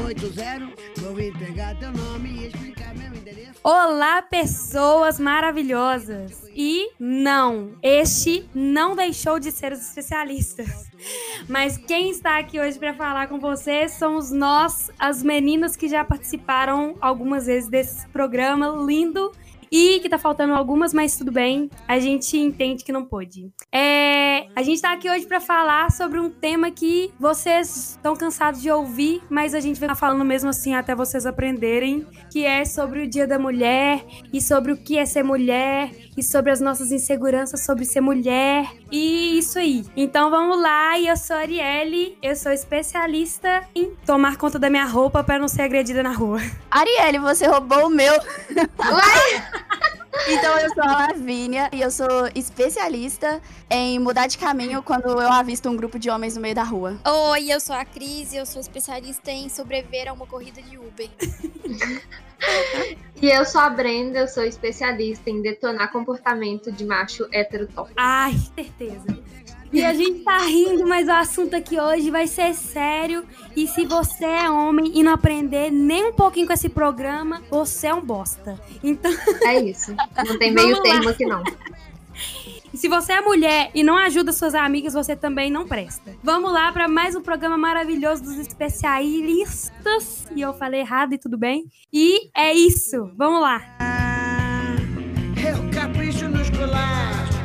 pro 80. Vou entregar teu nome e explicar meu endereço. Olá, pessoas maravilhosas! E não, este não deixou de ser os especialistas. Mas quem está aqui hoje para falar com vocês somos nós, as meninas que já participaram algumas vezes desse programa lindo e que tá faltando algumas, mas tudo bem. A gente entende que não pôde. É, a gente tá aqui hoje para falar sobre um tema que vocês estão cansados de ouvir, mas a gente vai falando mesmo assim até vocês aprenderem, que é sobre o Dia da Mulher e sobre o que é ser mulher e sobre as nossas inseguranças sobre ser mulher e isso aí. Então vamos lá, e eu sou a Arielle, eu sou especialista em tomar conta da minha roupa para não ser agredida na rua. Arielle, você roubou o meu. Então eu sou a Lavínia e eu sou especialista em mudar de caminho quando eu avisto um grupo de homens no meio da rua. Oi, eu sou a Cris e eu sou especialista em sobreviver a uma corrida de Uber. E eu sou a Brenda, eu sou especialista em detonar comportamento de macho heterotópico. Ai, certeza. E a gente tá rindo, mas o assunto aqui hoje vai ser sério. E se você é homem e não aprender nem um pouquinho com esse programa, você é um bosta. Então. É isso. Não tem meio termo aqui, não. Se você é mulher e não ajuda suas amigas, você também não presta. Vamos lá para mais um programa maravilhoso dos especialistas. E eu falei errado e tudo bem. E é isso. Vamos lá. Eu capricho nos.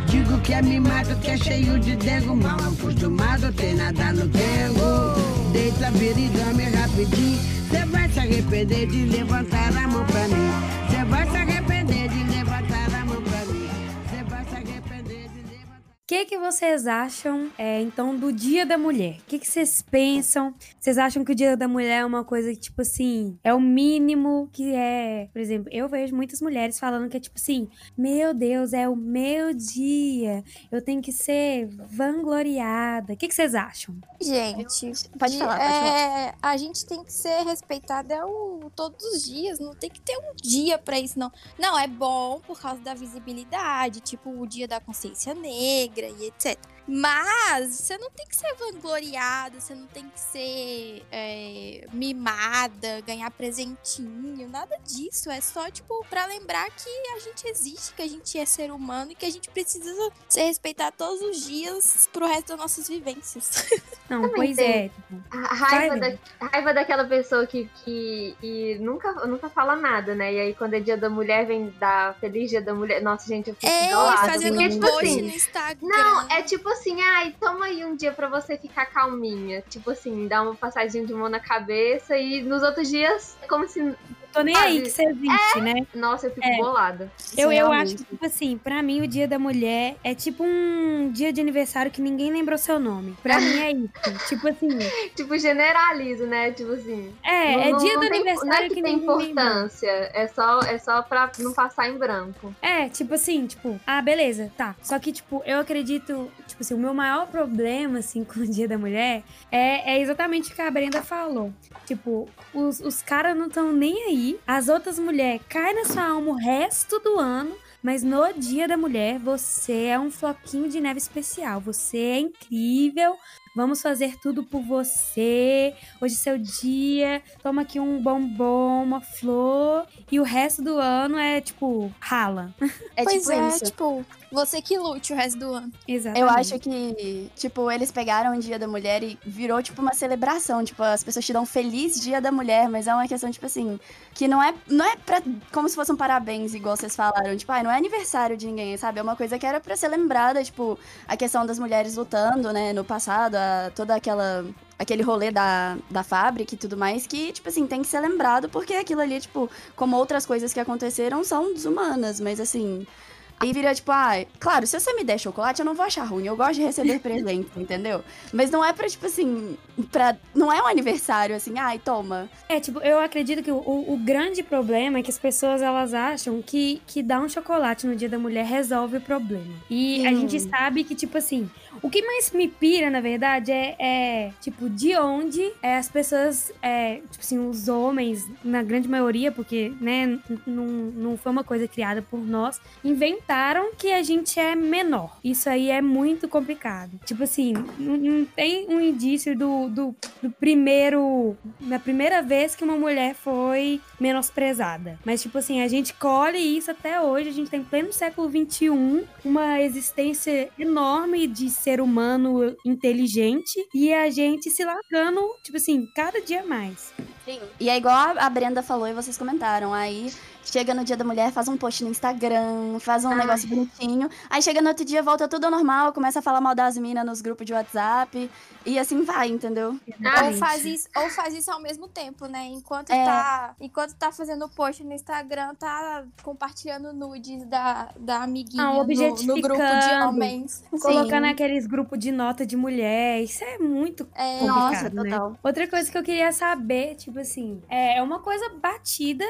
Digo que é mimado, que é cheio de dengo. Mal acostumado, tem nada no dengo. Deita, e dorme rapidinho. Cê vai se arrepender de levantar a mão pra mim. O que, que vocês acham, é, então, do Dia da Mulher? O que, que vocês pensam? Vocês acham que o Dia da Mulher é uma coisa que, tipo assim, é o mínimo que é. Por exemplo, eu vejo muitas mulheres falando que é tipo assim: meu Deus, é o meu dia, eu tenho que ser vangloriada. O que, que vocês acham? Gente, Pode de- falar, pode falar. é, a gente tem que ser respeitada o- todos os dias, não tem que ter um dia pra isso, não. Não, é bom por causa da visibilidade, tipo o dia da consciência negra e etc. Mas você não tem que ser vangloriada, você não tem que ser é, mimada, ganhar presentinho, nada disso. É só, tipo, pra lembrar que a gente existe, que a gente é ser humano e que a gente precisa ser respeitado todos os dias pro resto das nossas vivências. Não, Também pois tem. é. A raiva, Vai, da, a raiva daquela pessoa que, que, que nunca, nunca fala nada, né? E aí, quando é dia da mulher, vem dar Feliz Dia da Mulher. Nossa, gente, eu fico É, fazendo um tipo post assim, no Instagram. Não, é tipo assim, ai, toma aí um dia pra você ficar calminha. Tipo assim, dá uma passadinha de mão na cabeça e nos outros dias, como se. Tô nem aí que você existe, né? Nossa, eu fico É. bolada. Eu, eu acho que, tipo assim, pra mim o dia da mulher é tipo um dia de aniversário que ninguém lembrou seu nome. Pra mim é isso. Tipo assim, Tipo, generalizo, né? Tipo assim. é, não- é não- dia não do tem- aniversário Não é que, que tem lembra. importância, é só, é só pra não passar em branco. É, tipo assim, tipo, ah, beleza, tá. Só que, tipo, eu acredito, tipo assim, o meu maior problema, assim, com o Dia da Mulher é, é exatamente o que a Brenda falou. Tipo, os, os caras não estão nem aí, as outras mulheres caem na sua alma o resto do ano. Mas no Dia da Mulher, você é um floquinho de neve especial. Você é incrível. Vamos fazer tudo por você. Hoje é seu dia. Toma aqui um bombom, uma flor. E o resto do ano é, tipo, rala. É pois tipo é, isso. tipo, você que lute o resto do ano. Exatamente. Eu acho que, tipo, eles pegaram o Dia da Mulher e virou, tipo, uma celebração. Tipo, as pessoas te dão um feliz Dia da Mulher, mas é uma questão, tipo assim, que não é, não é pra, como se fosse um parabéns, igual vocês falaram. Tipo, ai, não é aniversário de ninguém, sabe? É uma coisa que era pra ser lembrada, tipo, a questão das mulheres lutando, né, no passado, toda aquela aquele rolê da, da fábrica e tudo mais, que, tipo assim, tem que ser lembrado, porque aquilo ali, tipo, como outras coisas que aconteceram, são desumanas, mas assim, Aí vira tipo, ah, claro, se você me der chocolate, eu não vou achar ruim. Eu gosto de receber presente, entendeu? Mas não é pra, tipo assim, pra. Não é um aniversário assim, ai, toma. É, tipo, eu acredito que o, o grande problema é que as pessoas elas acham que, que dar um chocolate no dia da mulher resolve o problema. E a gente sabe que, tipo assim, o que mais me pira, na verdade, é, é tipo, de onde é, as pessoas, é, tipo assim, os homens, na grande maioria, porque, né, não, não foi uma coisa criada por nós, inventaram que a gente é menor. Isso aí é muito complicado. Tipo assim, não, tem um indício do, do, do primeiro. Na primeira vez que uma mulher foi menosprezada. Mas, tipo assim, a gente colhe isso até hoje. A gente tem pleno século XXI, uma existência enorme de ser humano inteligente e a gente se largando, tipo assim, cada dia mais. Sim. E é igual a Brenda falou e vocês comentaram. Aí chega no dia da mulher, faz um post no Instagram, faz um Ai. negócio bonitinho. Aí chega no outro dia, volta tudo ao normal, começa a falar mal das minas nos grupos de WhatsApp. E assim vai, entendeu? Ou faz, isso, ou faz isso ao mesmo tempo, né? Enquanto, é. tá, enquanto tá fazendo post no Instagram, tá compartilhando nudes da, da amiguinha ah, no, no, grupo de homens. Colocando Sim. aqueles grupos de nota de mulher. Isso é muito é. Nossa, né? total. Outra coisa que eu queria saber, tipo assim, é uma coisa batida.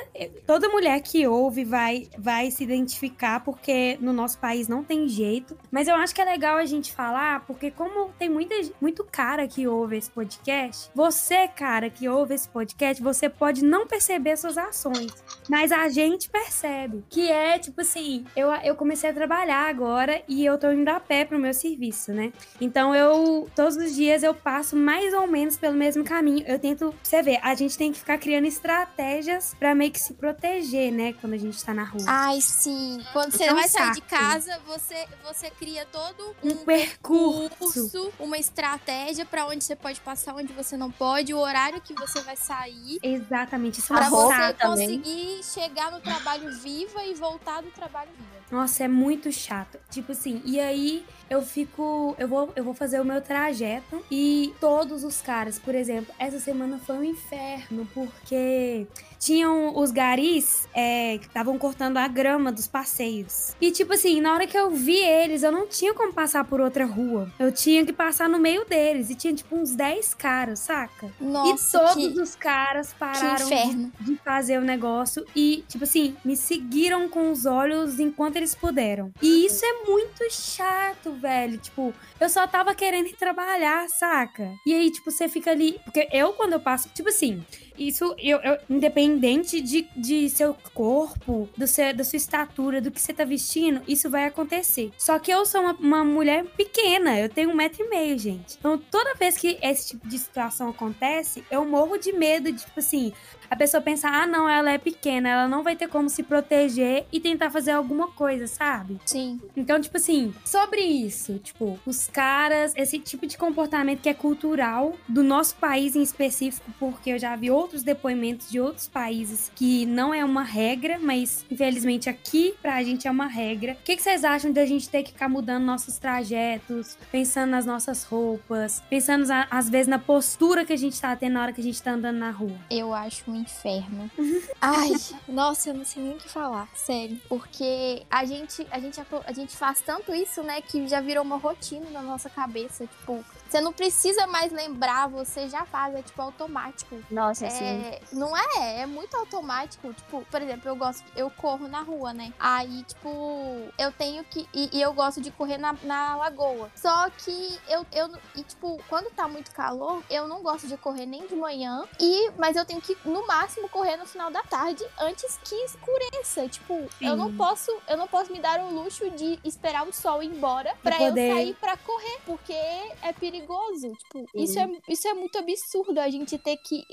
Toda mulher que ouve vai, vai se identificar, porque no nosso país não tem jeito. Mas eu acho que é legal a gente falar, porque como tem muita, muito cara que ouve esse podcast, você, cara, que ouve esse podcast, você pode não perceber suas ações. Mas a gente percebe. Que é, tipo assim, eu, eu comecei a trabalhar agora e eu tô indo a pé pro meu serviço, né? Então eu, todos os dias eu passo mais ou menos pelo mesmo caminho. Eu tento, você vê, a gente tem que ficar criando estratégias para meio que se proteger, né? Quando a gente tá na rua. Ai, sim. Quando você vai sair de casa, você, você cria todo um, um percurso. percurso, uma estratégia para onde você pode passar, onde você não pode, o horário que você vai sair. Exatamente. Isso é pra você conseguir chegar no trabalho viva e voltar do trabalho viva. Nossa, é muito chato. Tipo assim, e aí eu fico. Eu vou, eu vou fazer o meu trajeto e todos os caras, por exemplo, essa semana foi um inferno, porque tinham os garis é, que estavam cortando a grama dos passeios. E, tipo assim, na hora que eu vi eles, eu não tinha como passar por outra rua. Eu tinha que passar no meio deles. E tinha, tipo, uns 10 caras, saca? Nossa, e todos que... os caras pararam de, de fazer o negócio e, tipo assim, me seguiram com os olhos enquanto eles puderam. E isso é muito chato, velho. Tipo, eu só tava querendo ir trabalhar, saca? E aí, tipo, você fica ali. Porque eu, quando eu passo, tipo assim, isso, eu, eu, independente de, de seu corpo, do seu, da sua estatura, do que você tá vestindo, isso vai acontecer. Só que eu sou uma, uma mulher pequena, eu tenho um metro e meio, gente. Então, toda vez que esse tipo de situação acontece, eu morro de medo de, tipo assim, a pessoa pensar, ah, não, ela é pequena, ela não vai ter como se proteger e tentar fazer alguma coisa, sabe? Sim. Então, tipo assim, sobre isso, tipo, os caras, esse tipo de comportamento que é cultural do nosso país em específico, porque eu já vi outros depoimentos de outros países que não é uma regra, mas infelizmente aqui pra gente é uma regra. O que, que vocês acham de a gente ter que ficar mudando nossos trajetos, pensando nas nossas roupas, pensando às vezes na postura que a gente tá tendo na hora que a gente tá andando na rua? Eu acho um inferno. Ai, nossa, eu não sei nem o que falar, sério. Porque a gente, a gente, a gente faz tanto isso, né, que já virou uma rotina na nossa cabeça. Tipo, você não precisa mais lembrar, você já faz, é tipo automático. Nossa, é, sim. Não é, é muito automático. Tipo, por exemplo, eu gosto, eu corro na rua, né? Aí, tipo, eu tenho que. E, e eu gosto de correr na, na lagoa. Só que eu, eu. E, tipo, quando tá muito calor, eu não gosto de correr nem de manhã. E, mas eu tenho que, no máximo, correr no final da tarde antes que escureça. Tipo, sim. eu não posso. Eu não posso me dar o luxo de esperar o sol ir embora pra poder... eu sair pra correr. Porque é perigoso. Tipo, isso é, isso é muito absurdo. A gente ter que.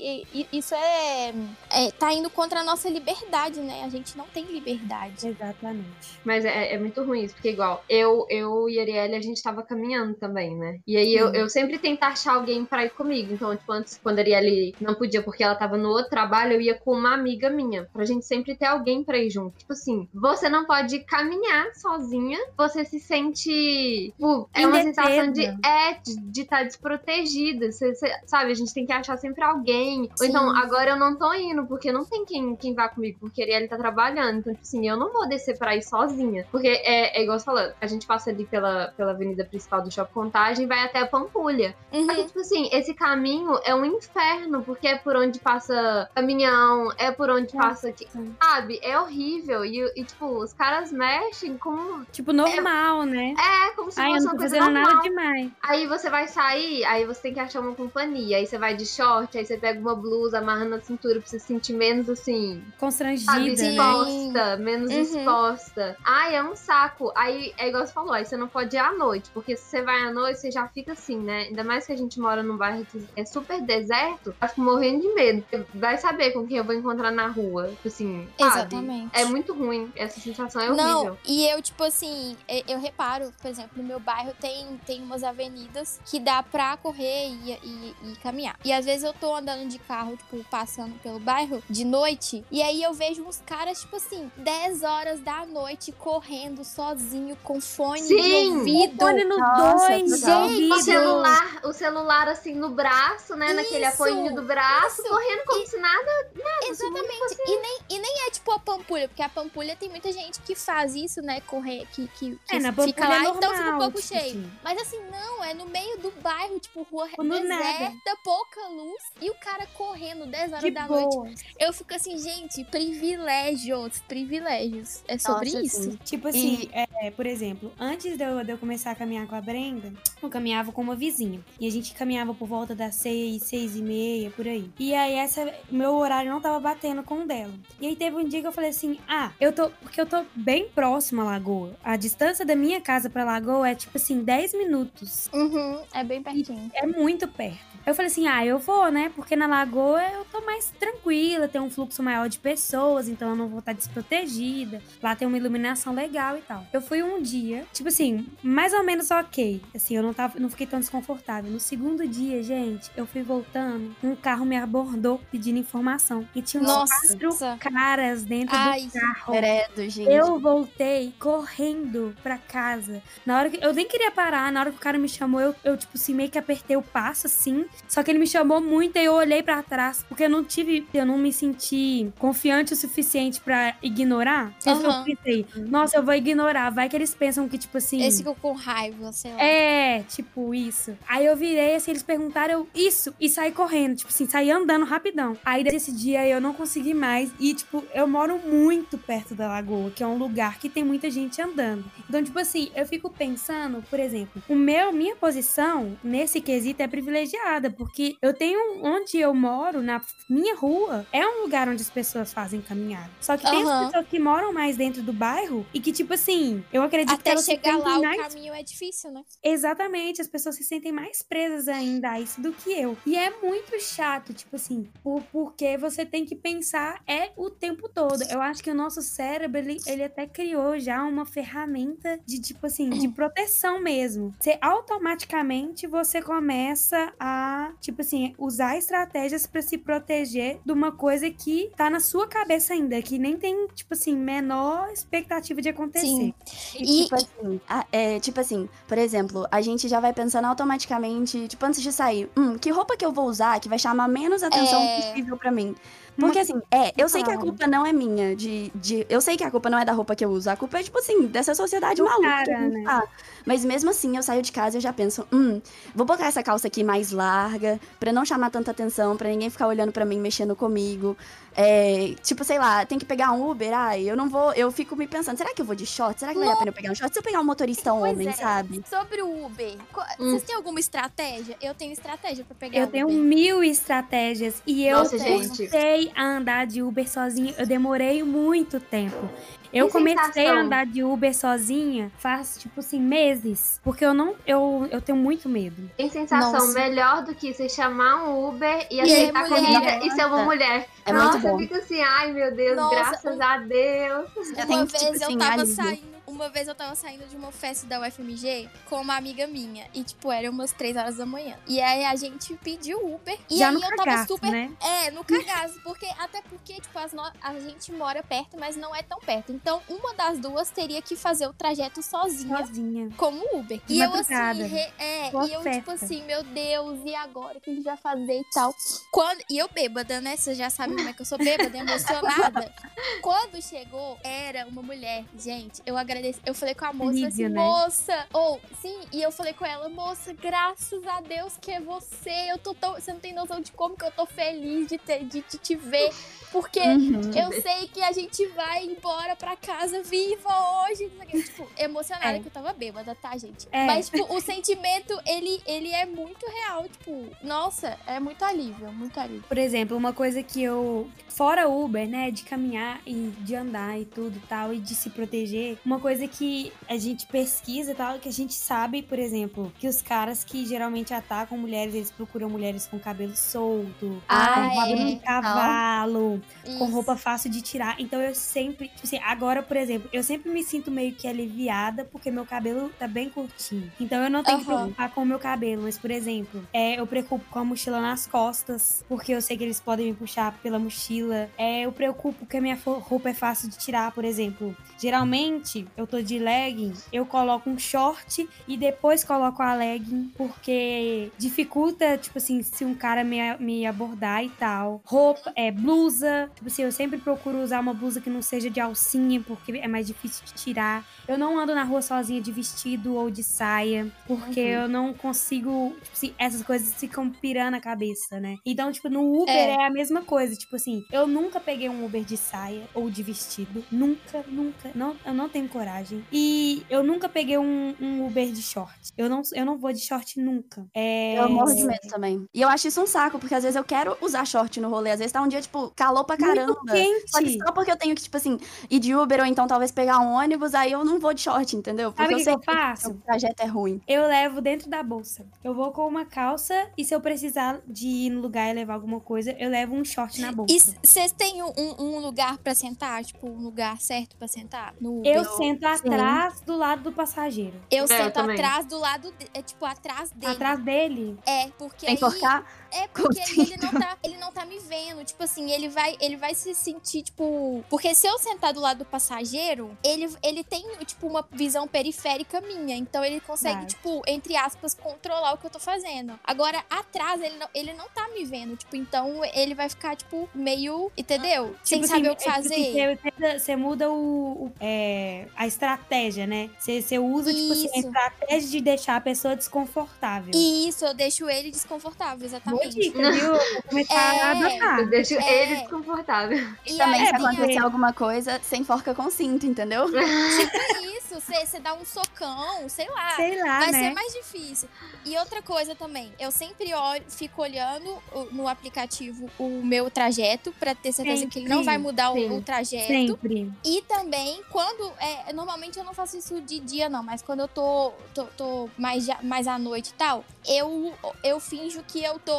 Isso é, é. Tá indo contra a nossa liberdade, né? A gente não tem liberdade. Exatamente. Mas é, é muito ruim isso, porque igual, eu, eu e a Arielle, a gente tava caminhando também, né? E aí eu, eu sempre tento achar alguém pra ir comigo. Então, tipo, antes, quando a Arielle não podia porque ela tava no outro trabalho, eu ia com uma amiga minha. Pra gente sempre ter alguém pra ir junto. Tipo assim, você não pode caminhar sozinha, você se sente tipo, é uma sensação de é de estar desprotegida. Você, você- sabe, a gente tem que achar sempre alguém. Ou Sim. então, agora eu não tô indo, porque não tem quem, quem vá comigo, porque ele tá trabalhando. Então, tipo assim, eu não vou descer pra ir sozinha. Porque é, é igual você falou, a gente passa ali pela, pela avenida principal do Shopping Contagem e vai até a Pampulha. Uhum. Aí, tipo assim, esse caminho é um inferno, porque é por onde passa caminhão, é por onde passa. que- Sabe? É horrível. E, e, tipo, os caras mexem como. Tipo, normal, né? É, como se Ai, fosse uma coisa fazendo normal. nada demais. Aí você vai sair, aí você tem que achar uma companhia. Aí você vai de short, aí você pega uma blusa, amarra na cintura pra você se sentir menos assim. Sabe, Constrangida, né? exposta, menos Uhum. exposta. Ai, é um saco. Aí é igual você falou, aí você não pode ir à noite, porque se você vai à noite, você já fica assim, né? Ainda mais que a gente mora num bairro que é super deserto, eu fico morrendo de medo. Você vai saber com quem eu vou encontrar na rua. Tipo assim, sabe? Exatamente. É muito ruim. Essa sensação é Não, horrível. e eu, tipo assim, eu reparo, por exemplo, no meu bairro tem, tem umas avenidas que dá pra correr e, e- e caminhar. E às vezes eu tô andando de carro, tipo, passando pelo bairro de noite, e aí eu vejo uns caras, tipo assim, 10 horas da noite correndo sozinho com fone Sim! ouvido. Fone no Nossa, dois, ouvido. O celular, o celular assim no braço, né? Naquele Isso, apoio do braço, isso. correndo como se nada. nada Exatamente. E nem, e nem é tipo a pampulha, porque a pampulha tem muita gente que faz isso, né? Correr, que, que, que É, na fica lá, é então fica um normal, pouco tipo cheio. assim. Mas assim, não, é no meio do bairro, tipo, rua nada. deserta, pouca luz, e o cara correndo 10 horas De da noite. boa. Eu fico assim, gente, privilégios, privilégios. É sobre Nossa, isso. sim. Tipo assim, é, por exemplo, antes de eu, de eu começar a caminhar com a Brenda, eu caminhava com uma vizinha. E a gente caminhava por volta das seis, seis e meia, por aí. E aí, essa, meu horário não tava batendo com o dela. E aí teve um dia que eu falei assim: ah, eu tô. Porque eu tô bem próximo à lagoa. A distância da minha casa pra lagoa é tipo assim, 10 minutos. Uhum, é bem pertinho. É muito perto. Eu falei assim, ah, eu vou, né? Porque na lagoa eu tô mais tranquila, tem um fluxo maior de pessoas, então eu não vou estar desprotegida. Lá tem uma iluminação legal e tal. Eu fui um dia, tipo assim, mais ou menos ok. Assim, eu não, tava, não fiquei tão desconfortável. No segundo dia, gente, eu fui voltando, um carro me abordou pedindo informação. E tinha uns Nossa. quatro caras dentro Ai, do carro. Credo, gente. Eu voltei correndo pra casa. Na hora que. Eu nem queria parar. Na hora que o cara me chamou, eu, eu tipo assim, meio que apertei o passo, assim. Só que ele me chamou muito e eu olhei pra trás. Porque eu não tive. Eu não me senti confiante o suficiente pra ignorar. Então Aham. eu pensei, nossa, eu vou ignorar. Vai que eles pensam que, tipo assim. Esse ficou com raiva, sei lá. É, tipo, isso. Aí eu virei, assim, eles perguntaram, eu, isso, e saí correndo, tipo assim, saí andando rapidão. Aí desse dia eu não consegui mais. E, tipo, eu moro muito perto da lagoa, que é um lugar que tem muita gente andando. Então, tipo assim, eu fico pensando, por exemplo, o meu, minha posição nesse quesito é privilegiada, porque eu tenho onde eu moro, na minha rua, é um lugar onde as pessoas fazem caminhada. Só que tem Aham. as pessoas que moram mais dentro do bairro e que, tipo assim, eu acredito que Até elas se chegar lá, mais o caminho é difícil, né? Exatamente, as pessoas se sentem mais presas ainda a isso do que eu. E é muito chato, tipo assim, por, porque você tem que pensar é o tempo todo. Eu acho que o nosso cérebro, ele, ele até criou já uma ferramenta de, tipo assim, de proteção mesmo. Você automaticamente você começa a, tipo assim, usar estratégias pra se proteger de uma coisa que tá na sua cabeça ainda, que nem tem, tipo assim, menor expectativa de acontecer. Sim. E, E- tipo assim, a- é, tipo assim, por exemplo, a gente já vai pensando automaticamente, tipo, antes de sair, hum, que roupa que eu vou usar que vai chamar menos atenção É. possível pra mim. Porque assim, é, eu sei que a culpa não é minha, de, de. Eu sei que a culpa não é da roupa que eu uso. A culpa é, tipo assim, dessa sociedade Do maluca cara, né? tá. Mas mesmo assim, eu saio de casa e eu já penso, hum, vou botar essa calça aqui mais larga, pra não chamar tanta atenção, pra ninguém ficar olhando pra mim, mexendo comigo. É, tipo, sei lá, tem que pegar um Uber, ai, eu não vou. Eu fico me pensando, será que eu vou de short? Será que vale a pena eu pegar um short? Se eu pegar um motorista Pois homem, é. sabe? Sobre o Uber, Hum. vocês têm alguma estratégia? Eu tenho estratégia pra pegar Eu o tenho Uber. mil estratégias e eu Nossa, gente. Comecei a andar de Uber sozinha. Eu demorei muito tempo. Eu Que comecei sensação. a andar de Uber sozinha faz, tipo assim, meses. Porque eu não. Eu, eu tenho muito medo. Tem sensação Nossa. melhor do que você chamar um Uber e E aceitar mulher. comida e ser uma mulher. É Nossa, muito bom. eu fico assim, ai meu Deus, Nossa, graças um- a Deus. Já Uma tem, vez tipo eu assim, tava alívio. saindo. Uma vez eu tava saindo de uma festa da UFMG com uma amiga minha. E, tipo, era umas 3 horas da manhã. E aí a gente pediu Uber. E Já aí no eu tava cagaço, super. né? É, no cagaço. Porque, até porque, tipo, as no- a gente mora perto, mas não é tão perto. Então, uma das duas teria que fazer o trajeto sozinha. Sozinha. Como Uber. De e eu assim, re- é, Boa e eu festa. tipo assim, meu Deus, e agora o que a gente vai fazer e tal. Quando, e eu bêbada, né? Você já sabe como é que eu sou bêbada, emocionada. Quando chegou, era uma mulher. Gente, eu agradeci. Eu falei com a moça assim, né? moça. Ou, sim, e eu falei com ela, moça, graças a Deus que é você. Eu tô tão. Você não tem noção de como que eu tô feliz de, ter, de, de te ver. Porque Uhum. eu sei que a gente vai embora pra casa viva hoje. Tipo, emocionada É. que eu tava bêbada, tá, gente? É. Mas, tipo, o sentimento, ele, ele é muito real. Tipo, nossa, é muito alívio, muito alívio. Por exemplo, uma coisa que eu. Fora Uber, né? De caminhar e de andar e tudo e tal, e de se proteger. Uma coisa que a gente pesquisa e tal, que a gente sabe, por exemplo, que os caras que geralmente atacam mulheres, eles procuram mulheres com cabelo solto, Ah, com rabo é. de cavalo, com Isso. roupa fácil de tirar. Então eu sempre, tipo assim, agora, por exemplo, eu sempre me sinto meio que aliviada porque meu cabelo tá bem curtinho. Então eu não tenho que Aham. preocupar com o meu cabelo, mas por exemplo, é, eu preocupo com a mochila nas costas, porque eu sei que eles podem me puxar pela mochila. É, eu preocupo que a minha roupa é fácil de tirar, por exemplo. Geralmente, eu tô de legging, eu coloco um short e depois coloco a legging, porque dificulta, tipo assim, se um cara me, me abordar e tal. Roupa, é, blusa. Tipo assim, eu sempre procuro usar uma blusa que não seja de alcinha, porque é mais difícil de tirar. Eu não ando na rua sozinha de vestido ou de saia, porque Uhum. eu não consigo. Tipo assim, essas coisas ficam pirando a cabeça, né? Então, tipo, no Uber É. é. a mesma coisa. Tipo assim, eu nunca peguei um Uber de saia ou de vestido. Nunca, nunca. Não, eu não tenho coragem. E eu nunca peguei um, um Uber de short. Eu não, eu não vou de short nunca. É. Eu morro de medo também. E eu acho isso um saco, porque às vezes eu quero usar short no rolê. Às vezes tá um dia, tipo, calor pra caramba. Muito quente. Só que só porque eu tenho que, tipo assim, ir de Uber ou então talvez pegar um ônibus, aí eu não vou de short, entendeu? Porque Sabe eu que, sei que eu faço? o trajeto é ruim. Eu levo dentro da bolsa. Eu vou com uma calça e se eu precisar de ir no lugar e levar alguma coisa, eu levo um short na bolsa. E vocês têm um, um lugar pra sentar? Tipo, um lugar certo pra sentar? No Uber? Eu sento atrás do lado do passageiro. Eu É, eu sento também. atrás do lado, de- é tipo atrás dele. Atrás dele. É, porque Sem aí, forcar? É porque ele não tá, ele não tá me vendo, tipo assim, ele vai, ele vai se sentir tipo, porque se eu sentar do lado do passageiro, ele, ele tem tipo uma visão periférica minha, então ele consegue tipo, entre aspas, controlar o que eu tô fazendo. Agora atrás ele não, ele não tá me vendo, tipo, então ele vai ficar tipo meio, entendeu? Sem Tipo saber assim, o que é, tipo fazer. assim, Você, você- você muda o, o- é, a estratégia, né? Você, você usa, tipo assim, a Isso. estratégia de deixar a pessoa desconfortável. Isso, eu deixo ele desconfortável, Boa dica, viu? Vou começar É. a adotar. Eu deixo É. ele desconfortável. E Também, aí se acontecer alguma coisa, sem forca com cinto, entendeu? isso, você dá um socão, sei lá. Sei lá, Vai né? ser mais difícil. E outra coisa também, eu sempre olho, fico olhando no aplicativo o meu trajeto pra ter certeza que ele não Sempre, vai mudar o, o trajeto. Sempre. E também, quando. É, normalmente eu não faço isso de dia, não, mas quando eu tô, tô, tô mais, já- mais à noite e tal, eu, eu finjo que eu tô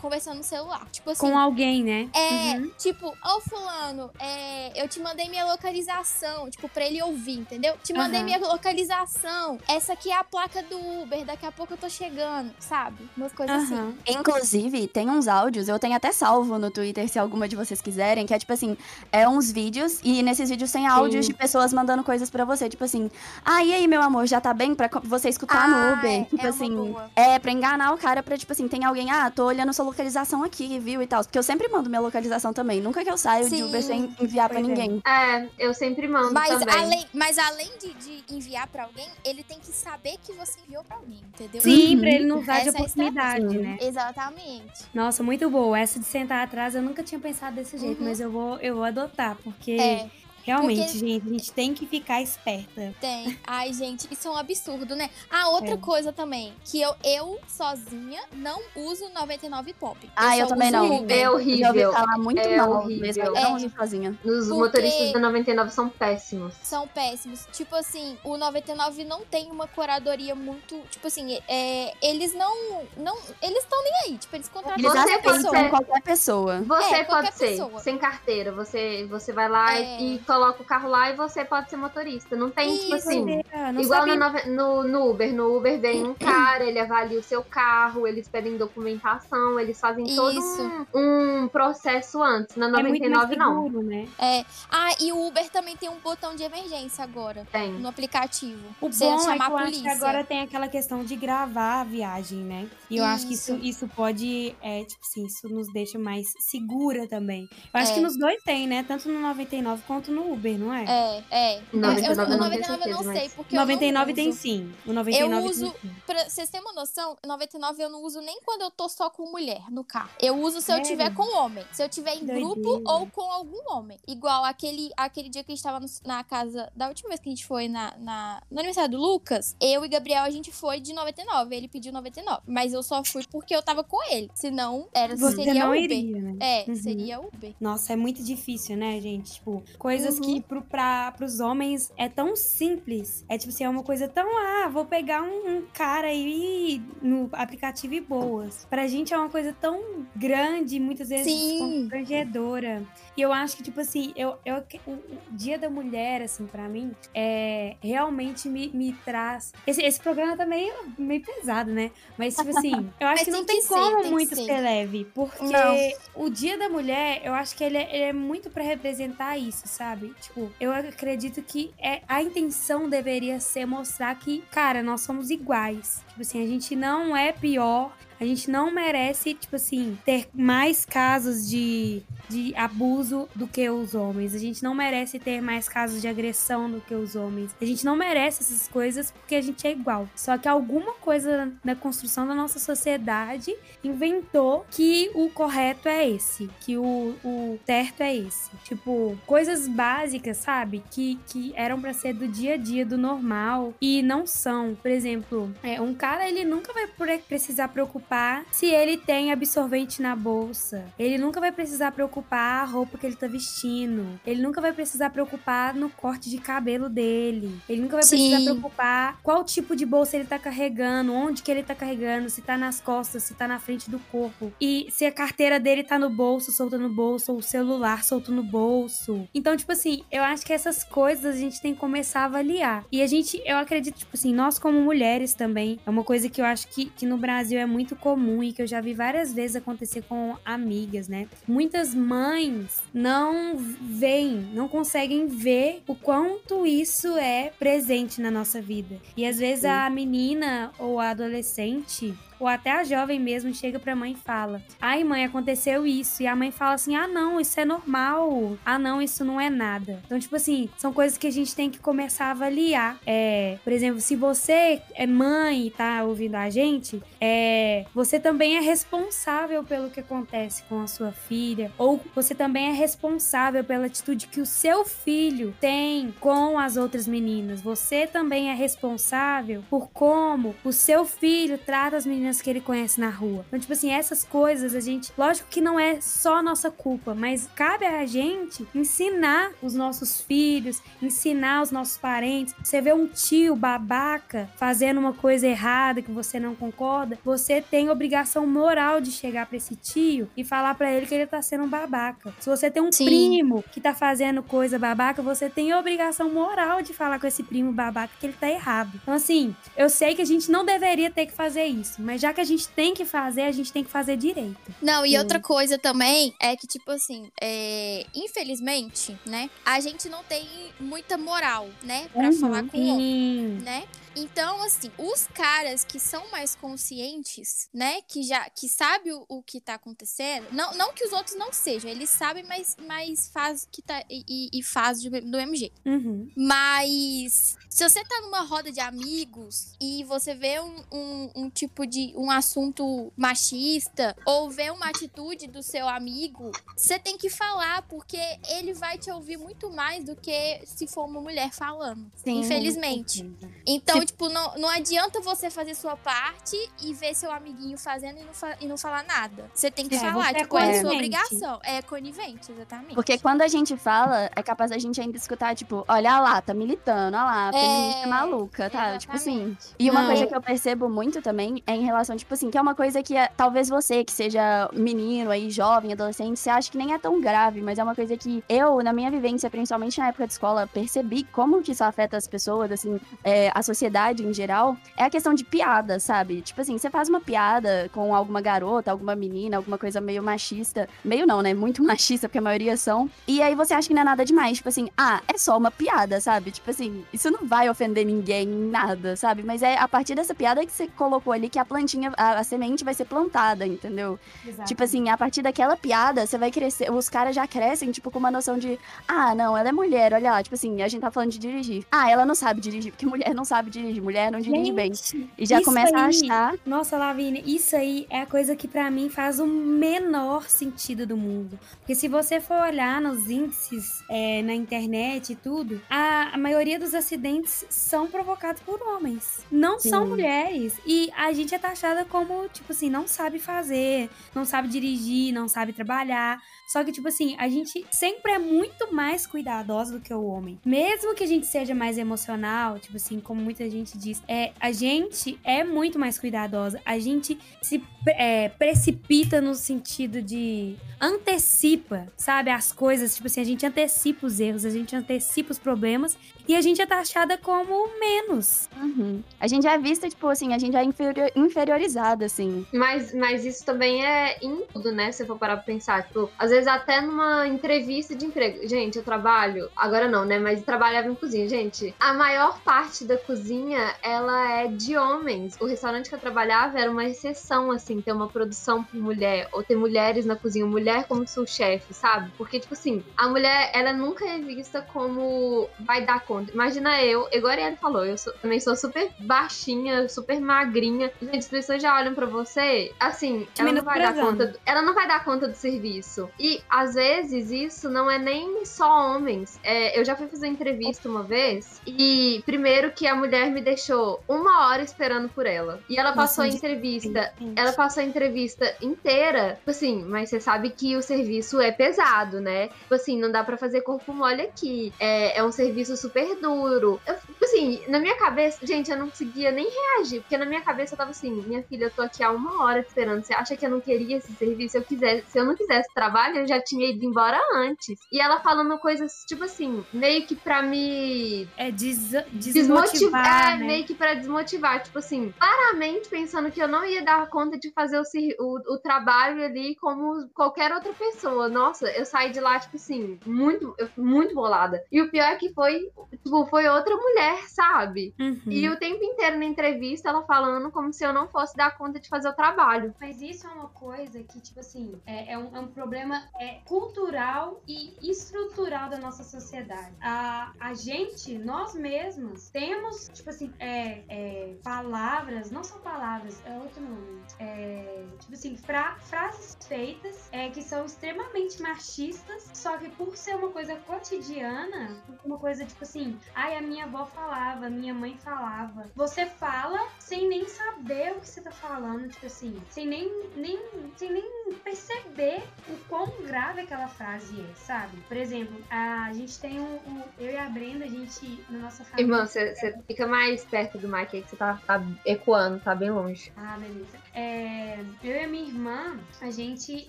conversando no celular. Tipo assim. Com alguém, né? É, Uhum. tipo, ô fulano, é, eu te mandei minha localização, tipo, pra ele ouvir, entendeu? Te mandei Aham. minha localização. Essa aqui é a placa do Uber, daqui a pouco eu tô chegando, sabe? Umas coisas assim. Aham. Inclusive, tem uns áudios, eu tenho até salvo no Twitter, se alguma de vocês quiserem, que é tipo assim, é uns vídeos, e nesses vídeos tem áudios Sim. de pessoas mandando coisas pra você, tipo assim, ah, e aí, meu amor, já tá bem pra você escutar Ah, no Uber? é, tipo é uma assim, boa. é pra enganar o cara, pra tipo assim, tem alguém, ah, tô olhando sua localização aqui, viu, e tal. Porque eu sempre mando minha localização também, nunca que eu saio de Sim. Uber sem enviar pra Pois é. ninguém. É, eu sempre mando Mas também. além, mas além de, de enviar pra alguém, ele tem que saber que você enviou pra alguém, entendeu? Sim, Uhum. pra ele não usar de é a oportunidade, estratégia. né? Exatamente. Nossa, muito boa. Essa de sentar atrás eu nunca tinha pensado desse jeito, Uhum. mas eu vou, eu vou adotar, porque É, realmente, porque- gente, a gente tem que ficar esperta. tem. Ai, gente, isso é um absurdo, né? Ah, outra É. coisa também, que eu, eu sozinha não uso 99 pop. Ah, eu também não. Uber. É Eu já ouvi horrível. falar muito É mal horrível. mesmo, eu não É. uso sozinha. Os Porque- motoristas da 99 são péssimos. São péssimos. Tipo assim, o 99 não tem uma curadoria muito. Tipo assim, é, eles não. não eles estão nem aí. Tipo, eles contratam Eles qualquer Você pode aceitam pessoa. ser- qualquer pessoa. Você É, qualquer pode ser pessoa. sem carteira. Você, você vai lá É. e coloca o carro lá e você pode ser motorista. Não tem, tipo Isso. assim. É, não Igual no, no, no Uber. No Uber vem um cara, ele avalia o seu carro, eles pedem documentação, eles fazem todo Isso. um, um processo antes. Na É muito mais 99, não. seguro, né? É. Ah, e o Uber também tem um botão de emergência agora. Tem. No aplicativo. O Você bom é que chamar eu a acho que polícia. agora tem aquela questão de gravar a viagem, né? E eu acho que isso, Isso. isso pode, é, tipo assim, isso nos deixa mais segura também. Eu acho É. que nos dois tem, né? Tanto no 99 quanto no Uber, não é? É, é. O Eu- 99 eu, eu o não 99 eu não sei, porque 99 eu não tem uso. sim. O 99 tem uso- sim. Pra vocês terem uma noção, 99 eu não uso nem quando eu tô só com mulher no carro. Eu uso se eu tiver com homem. Se eu tiver em Doideira. grupo ou com algum homem. Igual aquele, aquele dia que a gente tava no- na casa. Da última vez que a gente foi na, na, no aniversário do Lucas, eu e Gabriel a gente foi de 99. Ele pediu 99. Mas eu só fui porque eu tava com ele. Senão, era, Você seria não Uber. iria, né? É, Uhum. seria Uber. Nossa, é muito difícil, né, gente? Tipo, coisas Uhum. que pro, pra, pros homens é tão simples. É tipo assim, é uma coisa tão, ah, vou pegar um, um cara aí no aplicativo e boas. Pra gente é uma coisa tão grande, muitas vezes constrangedora. E eu acho que, tipo assim, eu, eu, o, Dia da Mulher, assim, pra mim, é, realmente me, me traz. Esse, esse programa tá meio, meio pesado, né? Mas, tipo assim, eu acho que não tem ser, como tem muito ser. ser leve. Porque Não. o Dia da Mulher, eu acho que ele é, ele é muito pra representar isso, sabe? Tipo, eu acredito que é, a intenção deveria ser mostrar que, cara, nós somos iguais. Tipo assim, a gente não é pior. A gente não merece, tipo assim, ter mais casos de, de abuso do que os homens. A gente não merece ter mais casos de agressão do que os homens. A gente não merece essas coisas porque a gente é igual. Só que alguma coisa na construção da nossa sociedade inventou que o correto é esse, que o, o certo é esse. Tipo, coisas básicas, sabe? Que, que eram pra ser do dia a dia, do normal, e não são. Por exemplo, é, um cara, ele nunca vai pre- precisar preocupar se ele tem absorvente na bolsa. Ele nunca vai precisar preocupar a roupa que ele tá vestindo. Ele nunca vai precisar preocupar no corte de cabelo dele. Ele nunca vai precisar Sim. preocupar qual tipo de bolsa ele tá carregando, onde que ele tá carregando, se tá nas costas, se tá na frente do corpo. E se a carteira dele tá no bolso, solta no bolso, ou o celular solto no bolso. Então, tipo assim, eu acho que essas coisas a gente tem que começar a avaliar. E a gente, eu acredito, tipo assim, nós como mulheres também, é uma coisa que eu acho que, que no Brasil é muito comum e que eu já vi várias vezes acontecer com amigas, né? Muitas mães não veem, não conseguem ver o quanto isso é presente na nossa vida. E às vezes a menina ou a adolescente ou até a jovem mesmo chega pra mãe e fala: Ai, mãe, aconteceu isso. E a mãe fala assim: Ah, não, isso é normal. Ah, não, isso não é nada. Então, tipo assim, são coisas que a gente tem que começar a avaliar. É, por exemplo, se você é mãe e tá ouvindo a gente, é, você também é responsável pelo que acontece com a sua filha. Ou você também é responsável pela atitude que o seu filho tem com as outras meninas. Você também é responsável por como o seu filho trata as meninas que ele conhece na rua. Então, tipo assim, essas coisas a gente. Lógico que não é só nossa culpa, mas cabe a gente ensinar os nossos filhos, ensinar os nossos parentes. Você vê um tio babaca fazendo uma coisa errada que você não concorda, você tem obrigação moral de chegar pra esse tio e falar pra ele que ele tá sendo um babaca. Se você tem um Sim. primo que tá fazendo coisa babaca, você tem obrigação moral de falar com esse primo babaca que ele tá errado. Então, assim, eu sei que a gente não deveria ter que fazer isso, mas já que a gente tem que fazer, a gente tem que fazer direito. Não, e Sim. outra coisa também é que, tipo assim, é, infelizmente, né, a gente não tem muita moral, né, pra falar com o homem, Sim. né? Então, assim, os caras que são mais conscientes, né, que já que sabe o, o que tá acontecendo, não, não que os outros não sejam, eles sabem, mas, mas faz que tá e, e- faz do, do mesmo jeito. Uhum. Mas se você tá numa roda de amigos e você vê um, um, um tipo de um assunto machista ou vê uma atitude do seu amigo, você tem que falar, porque ele vai te ouvir muito mais do que se for uma mulher falando. Sim, infelizmente. Então, Se tipo, não, não adianta você fazer sua parte e ver seu amiguinho fazendo e não, fa e não falar nada. Você tem que É, falar, é tipo, é, sua conivente. obrigação. É conivente, exatamente. Porque quando a gente fala, é capaz da gente ainda escutar, tipo, olha lá, tá militando, olha lá, É, feminista maluca, tá? Tipo assim. Exatamente. E uma Não. coisa que eu percebo muito também é em relação, tipo assim, que é uma coisa que é, talvez você, que seja menino aí, jovem, adolescente, você acha que nem é tão grave, mas é uma coisa que eu, na minha vivência, principalmente na época de escola, percebi como que isso afeta as pessoas, assim, é, a sociedade em geral, é a questão de piada, sabe? Tipo assim, você faz uma piada com alguma garota, alguma menina, alguma coisa meio machista, meio não, né? Muito machista, porque a maioria são, e aí você acha que não é nada demais, tipo assim, ah, é só uma piada, sabe? Tipo assim, isso não vai ofender ninguém em nada, sabe? Mas é a partir dessa piada que você colocou ali que a plantinha, a, a semente vai ser plantada, entendeu? Tipo assim, a partir daquela piada, você vai crescer, os caras já crescem, tipo, com uma noção de, ah, não, ela é mulher, olha lá, tipo assim, a gente tá falando de dirigir. Ah, ela não sabe dirigir, porque mulher não sabe dirigir, mulher não dirige bem. E já começa a aí- achar. Nossa, Lavínia, isso aí é a coisa que pra mim faz o menor sentido do mundo. Porque se você for olhar nos índices é, na internet e tudo, a, a maioria dos acidentes são provocados por homens. Não são Sim. mulheres. E a gente é taxada como, tipo assim, não sabe fazer, não sabe dirigir, não sabe trabalhar. Só que, tipo assim, a gente sempre é muito mais cuidadosa do que o homem. Mesmo que a gente seja mais emocional, tipo assim, como muita gente diz, é, a gente é muito mais cuidadosa. A gente se é, precipita no sentido de antecipa, sabe, as coisas. Tipo assim, a gente antecipa os erros, a gente antecipa os problemas e a gente é taxada como menos. Uhum. A gente é vista, tipo assim, a gente é inferior, inferiorizada, assim. Mas, mas isso também é em tudo, né? Se eu for parar pra pensar. Tipo, às vezes até numa entrevista de emprego. Gente, eu trabalho. Agora não, né? Mas trabalhava em cozinha. Gente, a maior parte da cozinha, ela é de homens. O restaurante que eu trabalhava era uma exceção, assim, ter uma produção por mulher. Ou ter mulheres na cozinha. Mulher como sous-chefe, sabe? Porque, tipo assim, a mulher, ela nunca é vista como vai dar conta. Imagina eu, igual a Ariane falou, eu sou- também sou super baixinha, super magrinha. Gente, as pessoas já olham pra você, assim, ela não vai dar conta, do- ela não vai dar conta do serviço. E às vezes isso não é nem só homens. É, eu já fui fazer entrevista uma vez e primeiro que a mulher me deixou uma hora esperando por ela. E ela passou a Nossa, entrevista ela passou a entrevista inteira, tipo assim, mas você sabe que o serviço é pesado, né? Tipo assim, não dá pra fazer corpo mole aqui. É, é um serviço super duro. Eu, tipo assim, na minha cabeça, gente, eu não conseguia nem reagir, porque na minha cabeça eu tava assim, minha filha, eu tô aqui há uma hora esperando. Você acha que eu não queria esse serviço? Se eu quisesse, se eu não quisesse eu já tinha ido embora antes. E ela falando coisas, tipo assim, meio que pra me É des desmotivar, desmotivar, é, né? meio que pra desmotivar, tipo assim, claramente pensando que eu não ia dar conta de fazer o, o, o trabalho ali como qualquer outra pessoa. Nossa, eu saí de lá, tipo assim, muito, eu fui muito bolada. E o pior é que foi, tipo, foi outra mulher, sabe? Uhum. E o tempo inteiro na entrevista ela falando como se eu não fosse dar conta de fazer o trabalho. Mas isso é uma coisa que, tipo assim, é, é um, é um problema é, cultural e estrutural da nossa sociedade. A, a gente, nós mesmos, temos, tipo assim, é, é, palavras, não são palavras, é outro nome. É, tipo assim, fra- frases feitas é, que são extremamente machistas, só que por ser uma coisa cotidiana, uma coisa tipo assim, ai, a minha avó falava, minha mãe falava. Você fala sem nem saber o que você tá falando, tipo assim, sem nem, nem, sem nem perceber o quão grave aquela frase é, sabe? Por exemplo, a gente tem um, um- eu e a Brenda, a gente, na nossa família. Irmã, você fica mais perto do mic aí que você tá, tá ecoando, tá bem longe. Ah, beleza. É, eu e a minha irmã, a gente,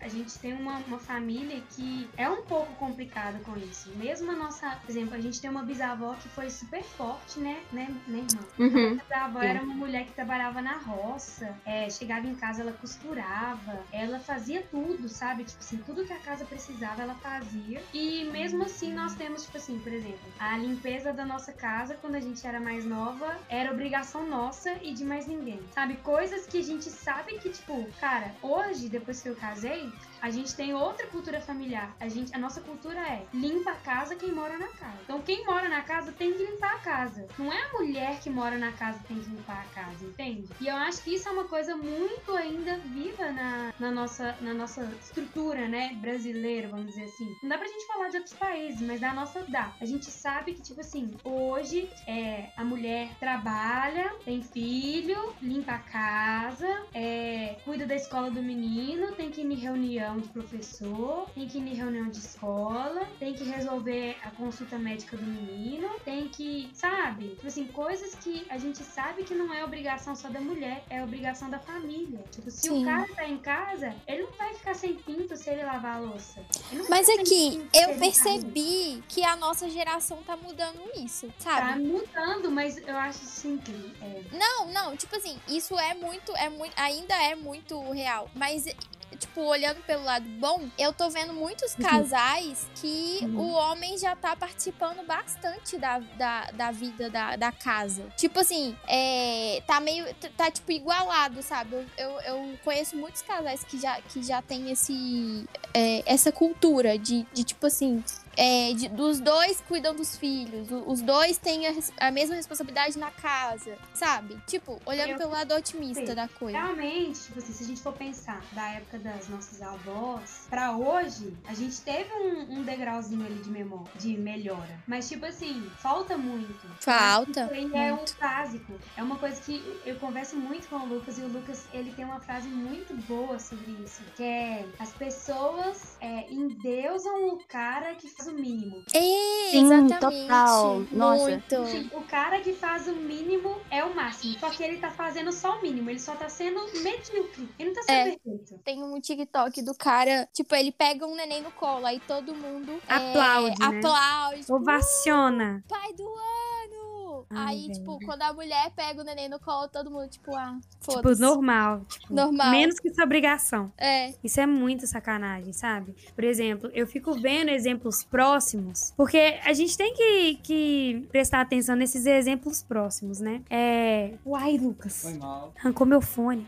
a gente tem uma, uma família que é um pouco complicada com isso. Mesmo a nossa, por exemplo, a gente tem uma bisavó que foi super forte, né, né, né irmã? Uhum. A avó Sim. era uma mulher que trabalhava na roça, é, chegava em casa, ela costurava, ela fazia tudo, sabe? Tipo assim, tudo que a casa precisava, ela fazia. E mesmo assim, nós temos, tipo assim, por exemplo, a limpeza da nossa casa, quando a gente era mais nova, era obrigação nossa e de mais ninguém, sabe? Coisas que a gente sabe que, tipo, cara, hoje, depois que eu casei, a gente tem outra cultura familiar. A, gente, a nossa cultura é limpa a casa quem mora na casa. Então, quem mora na casa tem que limpar a casa. Não é a mulher que mora na casa que tem que limpar a casa, entende? E eu acho que isso é uma coisa muito ainda viva na, na, nossa, na nossa estrutura, né, brasileira, vamos dizer assim. Não dá pra gente falar de outros países, mas da nossa dá. A gente sabe que, tipo assim, hoje é, a mulher trabalha, tem filho, limpa a casa, é, cuida da escola do menino, tem que ir em reunião de professor, tem que ir em reunião de escola, tem que resolver a consulta médica do menino, tem que, sabe? Tipo assim, coisas que a gente sabe que não é obrigação só da mulher, é obrigação da família. Tipo, se Sim. o cara tá em casa, ele não vai ficar sem pinto se ele lavar a louça. Mas aqui, eu percebi que a nossa geração tá mudando isso, Tá sabe? mudando, mas eu acho simples. É, Não, não, tipo assim, isso é muito, é muito, ainda é muito real. Mas, tipo, olhando pelo lado bom, eu tô vendo muitos casais que o homem já tá participando bastante da, da, da vida da, da casa. Tipo assim, é, tá meio, tá, tá, tipo igualado, sabe? Eu, eu, eu conheço muitos casais que já, que já tem esse, é, essa cultura de, de tipo assim, é, de- dos dois cuidam dos filhos, os dois têm a, a mesma responsabilidade na casa, sabe? Tipo, olhando Eu- pelo lado otimista Sim. da coisa. Realmente, tipo assim, se a gente for pensar da época das nossas avós pra hoje, a gente teve um, um degrauzinho ali de memória, de melhora. Mas, tipo assim, falta muito. Falta. Isso aí é um muito. básico. É uma coisa que eu converso muito com o Lucas e o Lucas, ele tem uma frase muito boa sobre isso, que é as pessoas é, endeusam o cara que faz o mínimo. É, Sim, exatamente. total. Nossa. Muito. O cara que faz o mínimo é o máximo. Só que ele tá fazendo só o mínimo. Ele só tá sendo medíocre. Ele não tá sendo É. perfeito. Tem um TikTok do cara, tipo, ele pega um neném no colo, aí todo mundo é, Aplaude, né? aplaude. Ovaciona. pai do ano! Ai, aí, velho. tipo, quando a mulher pega o neném no colo, todo mundo, tipo, ah, Tipo, foda-se. normal. Tipo, Normal. Menos que sua obrigação. É, Isso é muito sacanagem, sabe? Por exemplo, eu fico vendo exemplos próximos, porque a gente tem que, que prestar atenção nesses exemplos próximos, né? É. Uai, Lucas. Foi mal. Arrancou meu fone.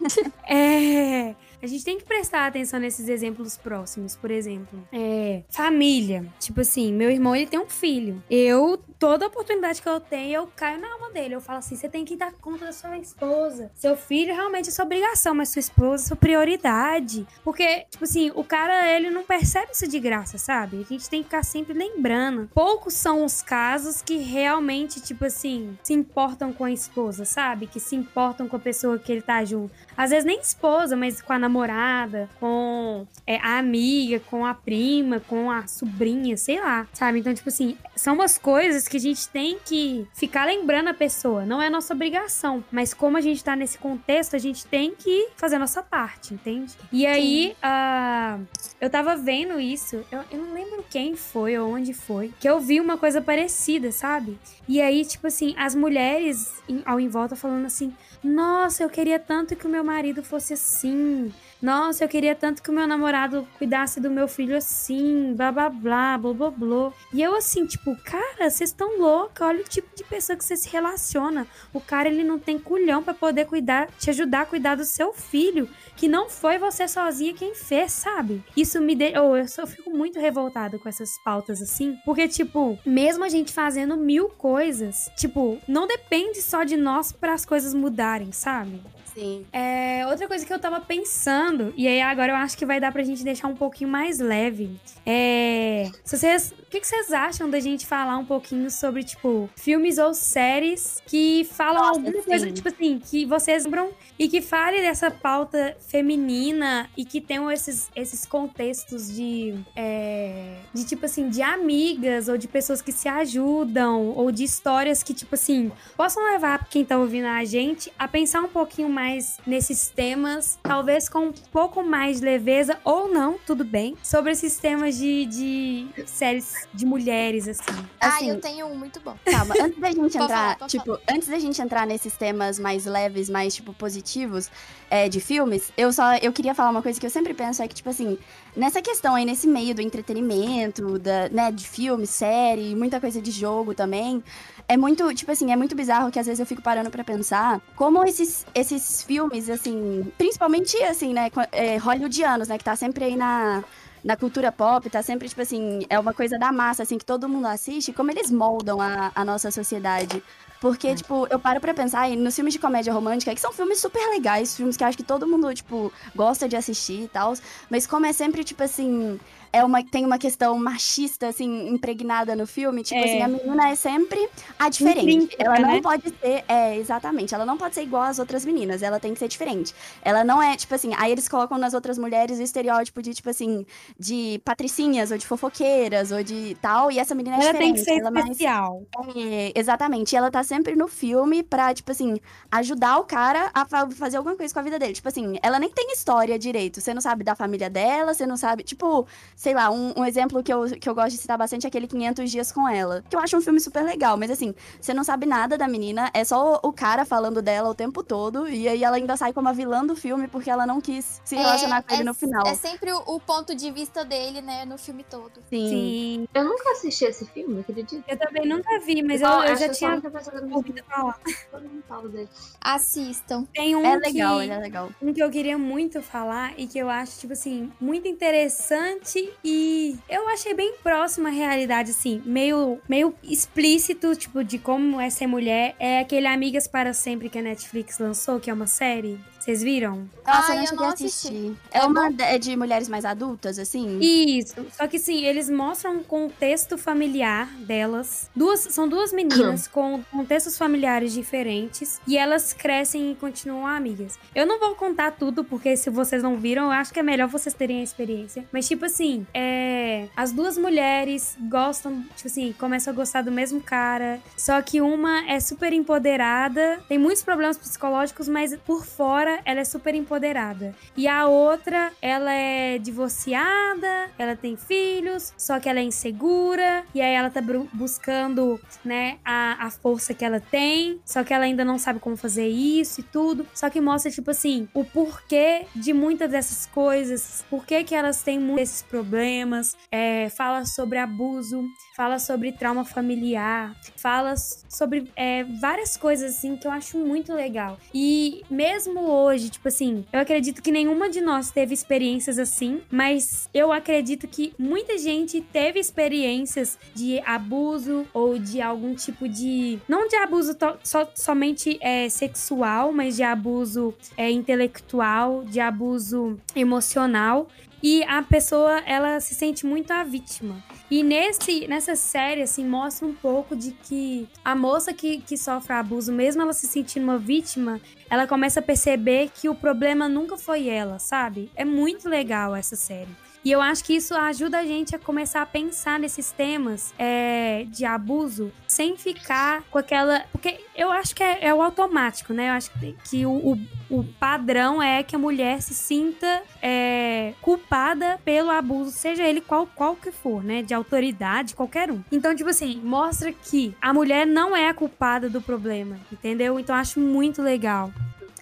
é. A gente tem que prestar atenção nesses exemplos próximos, por exemplo. É, família. Tipo assim, meu irmão, ele tem um filho. Eu, toda oportunidade que eu tenho, eu caio na alma dele. Eu falo assim, você tem que dar conta da sua esposa. Seu filho realmente é sua obrigação, mas sua esposa é sua prioridade. Porque, tipo assim, o cara, ele não percebe isso de graça, sabe? A gente tem que ficar sempre lembrando. Poucos são os casos que realmente, tipo assim, se importam com a esposa, sabe? Que se importam com a pessoa que ele tá junto. Às vezes nem esposa, mas com a namorada, com é, a amiga, com a prima, com a sobrinha, sei lá, sabe? Então, tipo assim, são umas coisas que a gente tem que ficar lembrando a pessoa. Não é nossa obrigação, mas como a gente tá nesse contexto, a gente tem que fazer a nossa parte, entende? E aí, ah, eu tava vendo isso, eu, eu não lembro quem foi ou onde foi, que eu vi uma coisa parecida, sabe? E aí, tipo assim, as mulheres em- ao em volta falando assim: Nossa, eu queria tanto que o meu marido fosse assim. Nossa, eu queria tanto que o meu namorado cuidasse do meu filho assim, blá blá blá, blá blá. E eu assim, tipo, cara, vocês estão louca, olha o tipo de pessoa que você se relaciona. O cara, ele não tem culhão pra poder cuidar, te ajudar a cuidar do seu filho, que não foi você sozinha quem fez, sabe? Isso me de... oh, eu só fico muito revoltada com essas pautas assim, porque tipo, mesmo a gente fazendo mil coisas, tipo, não depende só de nós para as coisas mudarem, sabe? Sim. É, outra coisa que eu tava pensando, e aí agora eu acho que vai dar pra gente deixar um pouquinho mais leve. É. Se vocês. O que, que vocês acham da gente falar um pouquinho sobre, tipo, filmes ou séries que falam Nossa, alguma coisa, sim. tipo assim, que vocês lembram e que fale dessa pauta feminina e que tenham esses, esses contextos de. é, de, tipo assim, de amigas ou de pessoas que se ajudam ou de histórias que, tipo assim, possam levar quem tá ouvindo a gente a pensar um pouquinho mais nesses temas, talvez com um pouco mais de leveza ou não, tudo bem, sobre esses temas de, de séries de mulheres, assim. ah, Assim, eu tenho um muito bom. Calma, antes da gente entrar, falar, tipo, antes da gente entrar nesses temas mais leves, mais, tipo, positivos é, de filmes, eu só, eu queria falar uma coisa que eu sempre penso, é que, tipo assim, nessa questão aí, nesse meio do entretenimento, da, né, de filme, série, muita coisa de jogo também, é muito, tipo assim, é muito bizarro que às vezes eu fico parando pra pensar como esses, esses filmes, assim, principalmente, assim, né, é, hollywoodianos, né, que tá sempre aí na na cultura pop, tá sempre, tipo assim, é uma coisa da massa, assim, que todo mundo assiste, como eles moldam a, a nossa sociedade. Porque, tipo, eu paro pra pensar nos filmes de comédia romântica, que são filmes super legais, filmes que acho que todo mundo, tipo, gosta de assistir e tal. Mas como é sempre, tipo assim, é uma, tem uma questão machista, assim, impregnada no filme. Tipo É. assim, a menina é sempre a diferente. Intrínseca, ela não né? pode ser, é, exatamente, ela não pode ser igual às outras meninas, ela tem que ser diferente. Ela não é, tipo assim, aí eles colocam nas outras mulheres o estereótipo de, tipo assim, de patricinhas, ou de fofoqueiras, ou de tal, e essa menina é Ela diferente. tem que ser ela é mais especial. é, exatamente. E ela tá sempre no filme pra, tipo assim, ajudar o cara a fa- fazer alguma coisa com a vida dele. Tipo assim, ela nem tem história direito. Você não sabe da família dela, você não sabe. Tipo, sei lá, um, um exemplo que eu, que eu gosto de citar bastante é aquele 500 Dias com Ela. Que eu acho um filme super legal. Mas assim, você não sabe nada da menina, é só o, o cara falando dela o tempo todo. E aí ela ainda sai como a vilã do filme porque ela não quis se relacionar com ele no final. É sempre o, o ponto de vista dele, né, no filme todo. Sim. Sim. Eu nunca assisti esse filme, acredito. Eu também nunca vi, mas eu, eu acho já tinha eu ouvido falar. todo mundo fala dele. Assistam. Tem um É legal, que... ele é legal. Um que eu queria muito falar e que eu acho, tipo assim, muito interessante e eu achei bem próximo à realidade, assim, meio, meio explícito, tipo, de como é ser mulher. É aquele Amigas para Sempre que a Netflix lançou, que é uma série. Vocês viram? Nossa, Ai, eu não cheguei não a assisti. assistir. É, uma de, é de mulheres mais adultas, assim? Isso. Só que sim, eles mostram um contexto familiar delas. Duas, são duas meninas com contextos familiares diferentes e elas crescem e continuam amigas. Eu não vou contar tudo porque se vocês não viram, eu acho que é melhor vocês terem a experiência. Mas tipo assim, é, as duas mulheres gostam, tipo assim, começam a gostar do mesmo cara, só que uma é super empoderada, tem muitos problemas psicológicos, mas por fora ela é super empoderada. E a outra, ela é divorciada, ela tem filhos, só que ela é insegura, e aí ela tá buscando, né, a, a força que ela tem, só que ela ainda não sabe como fazer isso e tudo. Só que mostra, tipo assim, o porquê de muitas dessas coisas, por que que elas têm muitos desses problemas, é, fala sobre abuso, fala sobre trauma familiar, fala sobre é, várias coisas assim que eu acho muito legal. E mesmo hoje, tipo assim, eu acredito que nenhuma de nós teve experiências assim, mas eu acredito que muita gente teve experiências de abuso ou de algum tipo de. Não de abuso só, somente é, sexual, mas de abuso é, intelectual, de abuso emocional. E a pessoa, ela se sente muito a vítima. E nesse, nessa série, assim, mostra um pouco de que a moça que, que sofre abuso, mesmo ela se sentindo uma vítima, ela começa a perceber que o problema nunca foi ela, sabe? É muito legal essa série. E eu acho que isso ajuda a gente a começar a pensar nesses temas é, de abuso sem ficar com aquela. Porque eu acho que é, é o automático, né? Eu acho que, que o, o, o padrão é que a mulher se sinta é, culpada pelo abuso, seja ele qual, qual que for, né? De autoridade, qualquer um. Então, tipo assim, mostra que a mulher não é a culpada do problema, entendeu? Então, acho muito legal.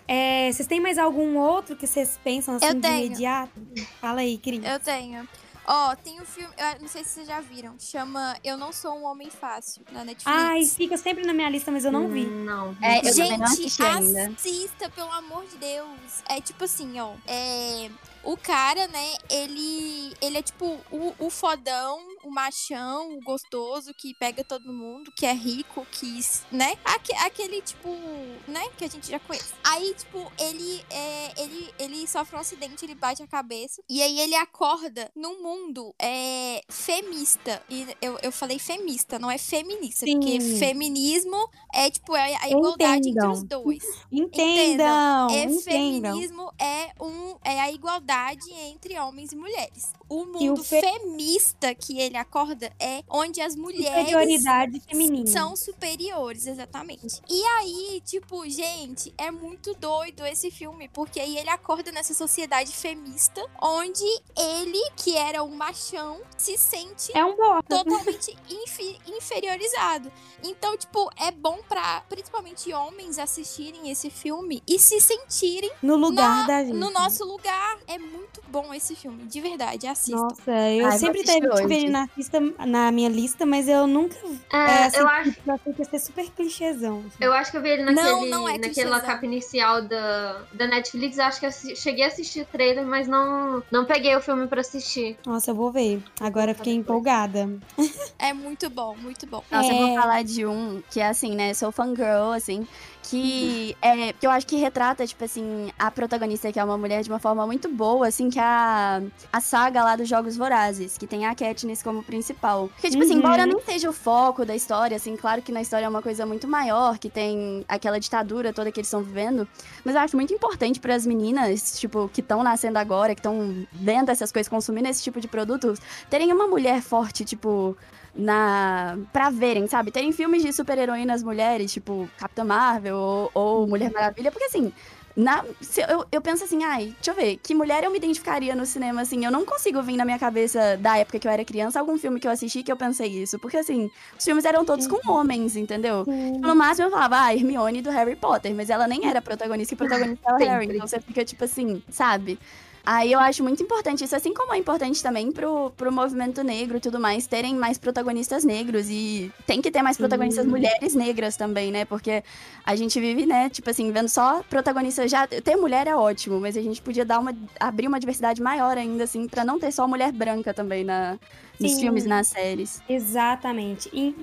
É, vocês têm mais algum outro que vocês pensam assim Eu de tenho. imediato? Fala aí, Cris. Eu tenho. Ó, tem um filme, eu não sei se vocês já viram, chama Eu Não Sou um Homem Fácil, na Netflix. Ai, fica sempre na minha lista, mas eu não vi. Não. É, eu Gente, não assisti ainda. assista, pelo amor de Deus. É tipo assim, ó. É. O cara, né, ele. Ele é tipo o, o fodão, o machão, o gostoso que pega todo mundo, que é rico, que. né? Aque- aquele, tipo, né? Que a gente já conhece. Aí, tipo, ele é. Ele, ele sofre um acidente, ele bate a cabeça. E aí ele acorda num mundo é, femista. E eu, eu falei femista, não é feminista. Sim. Porque feminismo é, tipo, é a igualdade Entendam. entre os dois. Entendam, É entendam. feminismo é um é a igualdade entre homens e mulheres. O mundo fe- femista que ele acorda é onde as mulheres Superioridade feminina. são superiores, exatamente. E aí, tipo, gente, é muito doido esse filme, porque aí ele acorda nessa sociedade femista, onde ele, que era um machão, se sente É um totalmente infi- inferiorizado. Então, tipo, é bom pra principalmente homens assistirem esse filme e se sentirem No lugar no- da gente. no nosso lugar. É muito bom esse filme, de verdade, assista. Nossa, eu Ai, sempre teve ele na minha lista, na minha lista, mas eu nunca. É, É, assim, eu acho. achei que ia ser super clichêzão. assim. Eu acho que eu vi ele Não, naquele, não é naquela capa inicial da, da Netflix. Eu acho que eu cheguei a assistir o trailer, mas não, não peguei o filme pra assistir. Nossa, eu vou ver. Agora eu fiquei empolgada. É muito bom, muito bom. Nossa, eu vou É. falar de um que é assim, né? Sou fangirl, assim. Que é. Que eu acho que retrata, tipo assim, a protagonista, que é uma mulher, de uma forma muito boa, assim, que é a, a saga lá dos Jogos Vorazes, que tem a Katniss como principal. Porque, tipo assim, Uhum. embora nem seja o foco da história, assim, claro que na história é uma coisa muito maior, que tem aquela ditadura toda que eles estão vivendo. Mas eu acho muito importante para as meninas, tipo, que estão nascendo agora, que estão vendo essas coisas, consumindo esse tipo de produtos, terem uma mulher forte, tipo, na pra verem, sabe? Terem filmes de super-heroínas mulheres, tipo Capitã Marvel ou, ou Mulher Maravilha, porque assim. Na, eu, eu penso assim, ai, deixa eu ver, que mulher eu me identificaria no cinema, assim, eu não consigo vir na minha cabeça da época que eu era criança algum filme que eu assisti que eu pensei isso, porque assim, os filmes eram todos com homens, entendeu? No máximo eu falava, ah, Hermione do Harry Potter, mas ela nem era protagonista, e protagonista era o Harry, então você fica tipo assim, sabe? Aí eu acho muito importante isso, assim como é importante também pro, pro movimento negro e tudo mais, terem mais protagonistas negros e tem que ter mais protagonistas mulheres negras também, né? Porque a gente vive, né, tipo assim, vendo só protagonistas já. Ter mulher é ótimo, mas a gente podia dar uma. abrir uma diversidade maior ainda, assim, pra não ter só mulher branca também na, nos Sim. filmes nas séries. Exatamente. E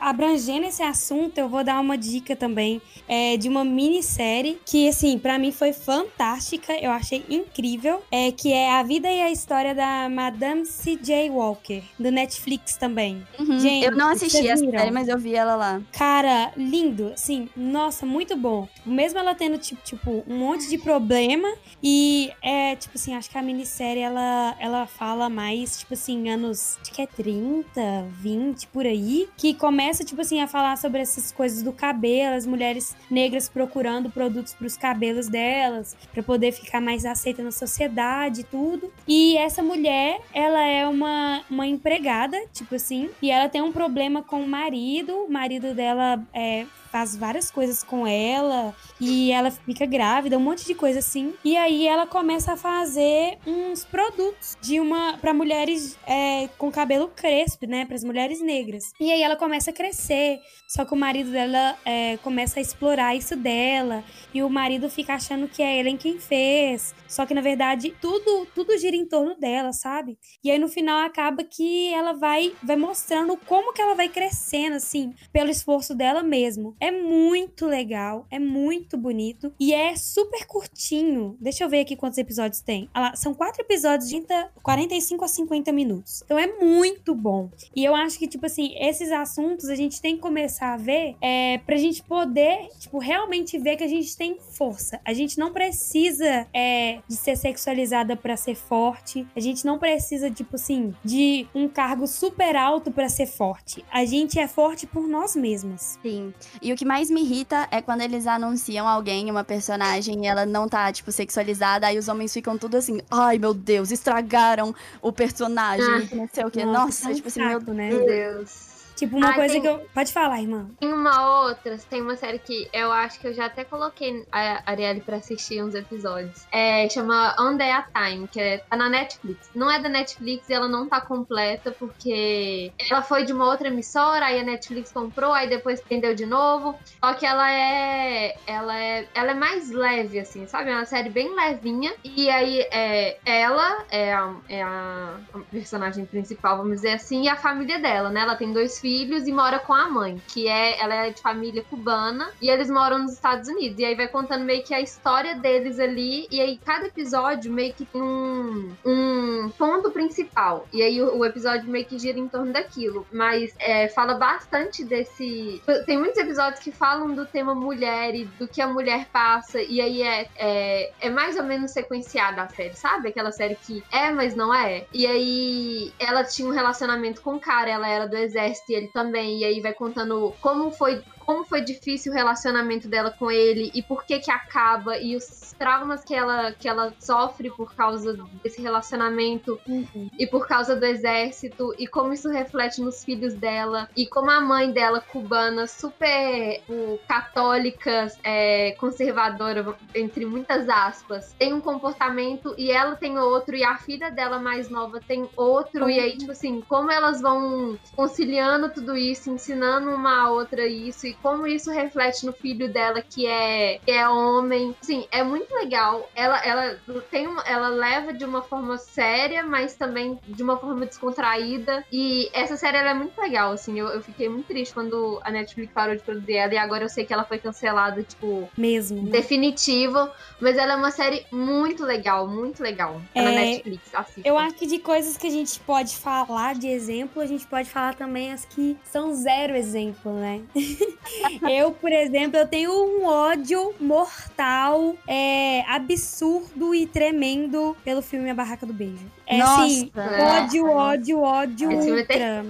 abrangendo esse assunto, eu vou dar uma dica também é, de uma minissérie que, assim, pra mim foi fantástica, eu achei incrível, é que é A Vida e a História da Madame C.J. Walker, do Netflix também. Uhum. Gente, eu não assisti essa série, mas eu vi ela lá. Cara, lindo, assim, nossa, muito bom. Mesmo ela tendo, tipo, tipo, um monte de problema e é, tipo assim, acho que a minissérie, ela, ela fala mais, tipo assim, anos, acho que é 30, 20, por aí, que começa, tipo assim, a falar sobre essas coisas do cabelo, as mulheres negras procurando produtos pros cabelos delas, pra poder ficar mais aceita na sociedade e tudo. E essa mulher, ela é uma, uma empregada, tipo assim, e ela tem um problema com o marido, o marido dela é, faz várias coisas com ela e ela fica grávida, um monte de coisa assim. E aí ela começa a fazer uns produtos de uma para mulheres é, com cabelo crespo, né, para as mulheres negras. E aí ela começa a crescer, só que o marido dela é, começa a explorar isso dela e o marido fica achando que é Ellen quem fez. Só que na verdade tudo tudo gira em torno dela, sabe? E aí no final acaba que ela vai vai mostrando como que ela vai crescendo assim, pelo esforço dela mesmo. É muito legal, é muito bonito e é super curtinho. Deixa eu ver aqui quantos episódios tem. Ah lá, são quatro episódios de 30 45 a 50 minutos. Então é muito bom. E eu acho que, tipo assim, esses assuntos a gente tem que começar a ver é, pra gente poder, tipo, realmente ver que a gente tem força. A gente não precisa é, de ser sexualizada pra ser forte. A gente não precisa, tipo assim, de um cargo super alto pra ser forte. A gente é forte por nós mesmas. Sim. E o que mais me irrita é quando eles anunciam alguém, uma personagem, e ela não tá, tipo, sexualizada, aí os homens ficam tudo assim, ai meu Deus, estragaram o personagem, Ah. não sei o quê. Nossa, Nossa, é tipo assim, meu saco, né? Meu Deus. Tipo, uma Ah, coisa tem- que eu. Pode falar, irmã. Tem uma outra, tem uma série que eu acho que eu já até coloquei a Arielle pra assistir uns episódios. É, chama On Day at Time, que é, tá na Netflix. Não é da Netflix e ela não tá completa porque ela foi de uma outra emissora, aí a Netflix comprou, aí depois vendeu de novo. Só que ela é. Ela é. Ela é mais leve, assim, sabe? É uma série bem levinha. E aí é, ela é a, é a personagem principal, vamos dizer assim, e a família dela, né? Ela tem dois filhos e mora com a mãe, que é ela é de família cubana e eles moram nos Estados Unidos. E aí vai contando meio que a história deles ali e aí cada episódio meio que tem um, um ponto principal. E aí o, o episódio meio que gira em torno daquilo, mas é, fala bastante desse tem muitos episódios que falam do tema mulher e do que a mulher passa e aí é, é, é mais ou menos sequenciada a série, sabe? Aquela série que é, mas não é. E aí ela tinha um relacionamento com o cara, ela era do exército ele também. E aí vai contando como foi como foi difícil o relacionamento dela com ele e por que que acaba e os traumas que ela, que ela sofre por causa desse relacionamento Uhum. e por causa do exército e como isso reflete nos filhos dela e como a mãe dela cubana super o, católica é, conservadora entre muitas aspas tem um comportamento e ela tem outro e a filha dela mais nova tem outro e aí tipo assim como elas vão conciliando tudo isso ensinando uma a outra isso e como isso reflete no filho dela que é que é homem assim é muito legal ela ela tem uma, ela leva de uma forma séria mas também de uma forma descontraída e essa série é muito legal assim eu, eu fiquei muito triste quando a Netflix parou de produzir ela e agora eu sei que ela foi cancelada tipo Mesmo. né? definitivo mas ela é uma série muito legal muito legal tá na É, Netflix assista Eu acho que de coisas que a gente pode falar de exemplo, a gente pode falar também as que são zero exemplo, né? eu, por exemplo, eu tenho um ódio mortal, é, absurdo e tremendo pelo filme A Barraca do Beijo. É assim, Nossa. ódio, ódio, ódio Esse ultra.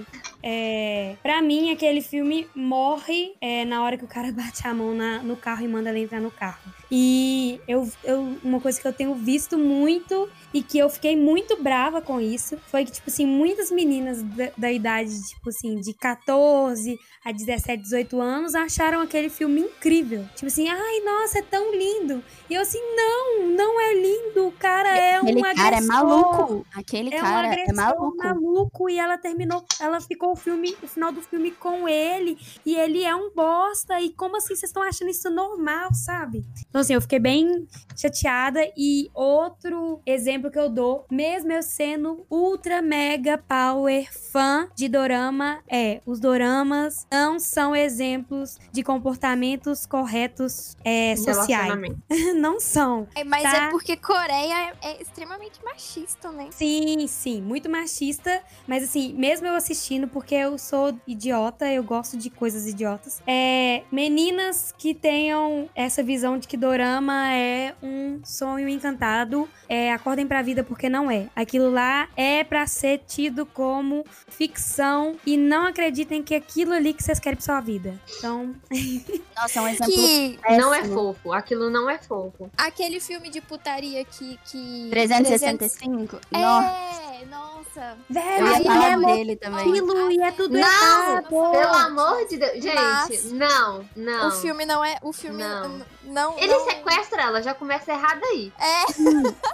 É, pra mim, aquele filme morre é, na hora que o cara bate a mão na- no carro e manda ela entrar no carro. E eu, eu, uma coisa que eu tenho visto muito e que eu fiquei muito brava com isso foi que, tipo assim, muitas meninas da, da idade, tipo assim, de 14 a 17, 18 anos acharam aquele filme incrível. Tipo assim, ai, nossa, é tão lindo. E eu assim, não, não é lindo. O cara é um Aquele cara é agressor. maluco. Aquele É um cara é agressor maluco. maluco e ela terminou, ela ficou o filme, o final do filme com ele e ele é um bosta e como assim vocês estão achando isso normal, sabe? Então assim, eu fiquei bem chateada e outro exemplo que eu dou, mesmo eu sendo ultra mega power fã de dorama, é, os doramas não são exemplos de comportamentos corretos é, sociais. Não são. É, mas Tá. é porque Coreia é, é extremamente machista, né? Sim, sim, muito machista, mas assim, mesmo eu assistindo, porque eu sou idiota, eu gosto de coisas idiotas. É, meninas que tenham essa visão de que dorama é um sonho encantado, é, acordem pra vida porque não é. Aquilo lá é pra ser tido como ficção e não acreditem que é aquilo ali que vocês querem pra sua vida. Então, Nossa, é um exemplo Que Não é fofo, aquilo não é fofo. aquele filme de putaria que. que 365? Nossa, É, nossa. velho, eu ia ele falar é dele também. aquilo e é tudo Não, errado. Pelo amor de Deus. Gente, Mas- não, não. O filme não é. O filme Não. não. não Ele não- sequestra ela, já começa errado aí. É,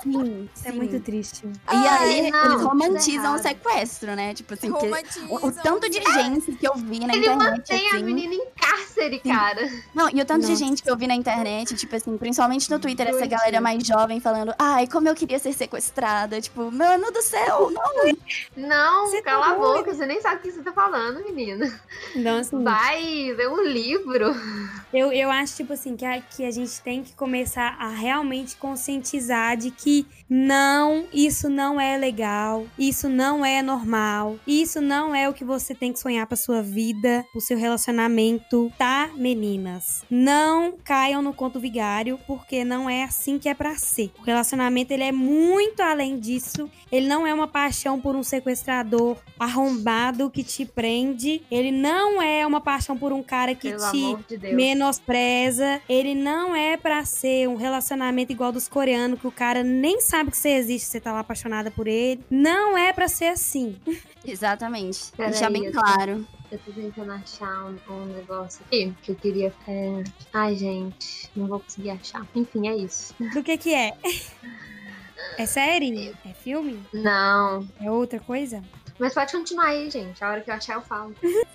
Sim, É sim. muito triste. E Ai, aí, não, eles romantizam o sequestro, né? Tipo assim, o, o tanto de gente que eu vi na Ele internet. mantém a assim, menina em cárcere, cara. Não, e o tanto de Nossa. gente que eu vi na internet, tipo assim, principalmente no Twitter, essa galera mais jovem falando, ai, como eu queria ser sequestrada. Tipo, mano do céu, não. Não, Você tá cala a doida. boca, você nem sabe o que você tá falando, menina. Então, assim, Vai ler um livro. Eu, eu acho, tipo assim, que a, que a gente tem que começar a realmente conscientizar de que não, isso não é legal, isso não é normal, isso não é o que você tem que sonhar pra sua vida, pro seu relacionamento, tá, meninas? Não caiam no conto vigário, porque não é assim que é pra ser. O relacionamento, ele é muito além disso, ele não é uma paixão por um sequestrador arrombado que te prende, ele não é uma paixão por um cara que Pelo te de menospreza. Ele não é pra ser um relacionamento igual dos coreanos, que o cara nem sabe que você existe, você tá lá apaixonada por ele. Não é pra ser assim. Exatamente. Peraí, Deixar bem claro. Eu tô tentando achar um, um negócio aqui que eu queria. é, Ai, gente, não vou conseguir achar. Enfim, é isso. Do que que é? É série? É filme? Não. É outra coisa? Mas pode continuar aí, gente. A hora que eu achar, eu falo.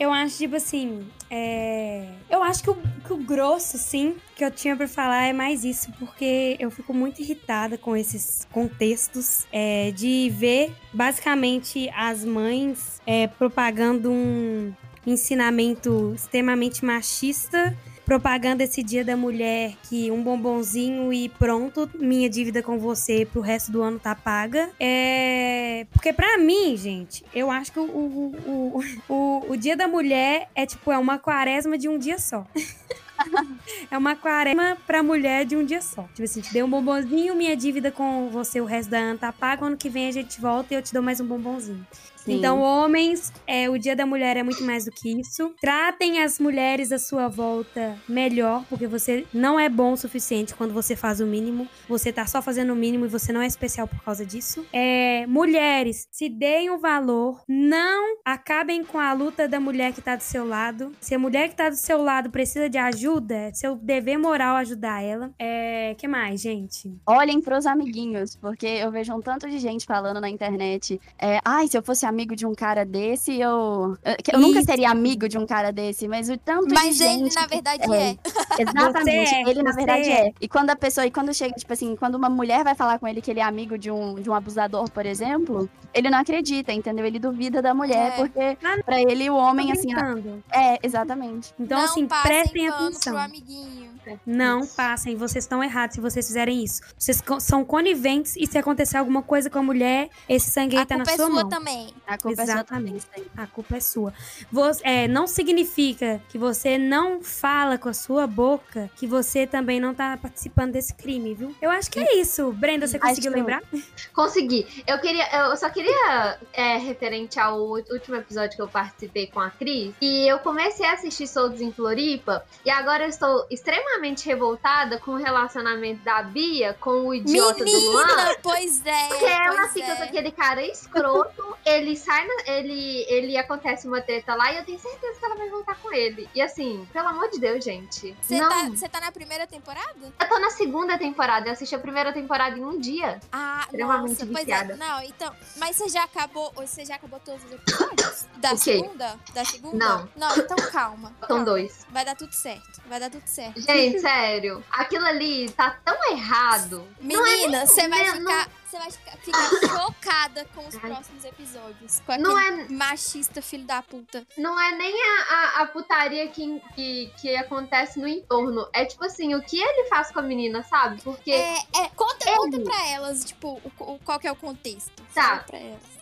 Eu acho, tipo assim, é... Eu acho que o, que o grosso, sim, que eu tinha pra falar é mais isso, porque eu fico muito irritada com esses contextos é, de ver, basicamente, as mães é, propagando um ensinamento extremamente machista propaganda esse dia da mulher que um bombonzinho e pronto, minha dívida com você pro resto do ano tá paga. É. Porque pra mim, gente, eu acho que o, o, o, o, o dia da mulher é tipo, é uma quaresma de um dia só. É uma quaresma pra mulher de um dia só. Tipo assim, te dei um bombonzinho, minha dívida com você o resto da ano tá paga. Ano que vem a gente volta e eu te dou mais um bombonzinho. Sim. Então, homens, é, o Dia da Mulher é muito mais do que isso. Tratem as mulheres à sua volta melhor, porque você não é bom o suficiente quando você faz o mínimo. Você tá só fazendo o mínimo e você não é especial por causa disso. É, mulheres, se deem o valor, não acabem com a luta da mulher que tá do seu lado. Se a mulher que tá do seu lado precisa de ajuda, é seu dever moral ajudar ela. É, que mais, gente? Olhem pros amiguinhos, porque eu vejo um tanto de gente falando na internet. É, Ai, se eu fosse amigo de um cara desse, eu. Eu, eu nunca seria amigo de um cara desse, mas o tanto Mas de ele, gente. na verdade, é. Exatamente, Você é, ele na verdade é. é. E quando a pessoa, e quando chega, tipo assim, quando uma mulher vai falar com ele que ele é amigo de um, de um abusador, por exemplo, ele não acredita, entendeu? Ele duvida da mulher, É. porque Ah, pra ele o homem, assim, é, exatamente. Então, não assim, prestem atenção. pro amiguinho. Não passem, vocês estão errados se vocês fizerem isso. Vocês co- são coniventes e se acontecer alguma coisa com a mulher, esse sangue aí A tá na é sua sua mão. também. A culpa é sua Exatamente. A culpa é sua. Você, é, não significa que você não fala com a sua boca que você também não tá participando desse crime, viu? Eu acho que é isso. Brenda, você Acho conseguiu eu- lembrar? Consegui. Eu queria, eu só queria é, referente ao último episódio que eu participei com a Cris. E eu comecei a assistir Soldos em Floripa. E agora eu estou extremamente revoltada com o relacionamento da Bia com o idiota do Luan. Menina, pois é. Porque ela pois fica é. com aquele cara escroto, ele sai, na- ele, ele acontece uma treta lá e eu tenho certeza que ela vai voltar com ele. E assim, pelo amor de Deus, gente. Você tá, tá na primeira temporada? eu tô na segunda temporada, eu assisti a primeira temporada em um dia. Ah, Extremamente nossa, pois viciada. é. Não, então, mas você já acabou, você já acabou todos os episódios? Da segunda? Da segunda? Não. Não, então calma. São dois. Vai dar tudo certo. Vai dar tudo certo. Gente, sério, aquilo ali tá tão errado. Menina, você vai não- ficar, você vai ficar, chocada com os próximos episódios. Com aquele Não é, machista filho da puta. não é nem a, a, a putaria que, que, que acontece no entorno. É tipo assim, o que ele faz com a menina, sabe? Porque É, é, conta, Ele- conta pra elas, tipo, o, o- qual que é o contexto. Tá. Pra elas.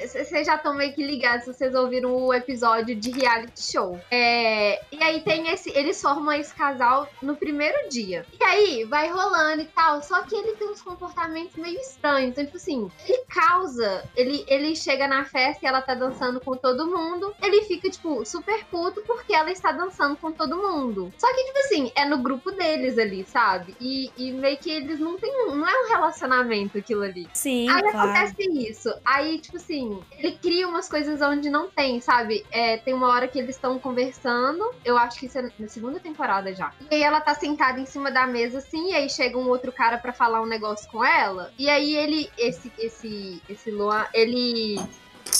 Vocês já estão meio que ligados se vocês ouviram o episódio de reality show. É, e aí tem esse. Eles formam esse casal no primeiro dia. E aí vai rolando e tal. Só que ele tem uns comportamentos meio estranhos. Então, tipo assim, ele causa. Ele, ele chega na festa e ela tá dançando com todo mundo. Ele fica, tipo, super puto porque ela está dançando com todo mundo. Só que, tipo assim, é no grupo deles ali, sabe? E, e meio que eles não têm. um- Não é um relacionamento aquilo ali. Sim, Aí claro. acontece isso. Aí, tipo assim, ele cria umas coisas onde não tem, sabe? É, tem uma hora que eles estão conversando. Eu acho que isso é na segunda temporada já. E aí ela tá sentada em cima da mesa, assim, e aí chega um outro cara pra falar um negócio com ela. E aí ele, esse, esse, esse Luan, ele.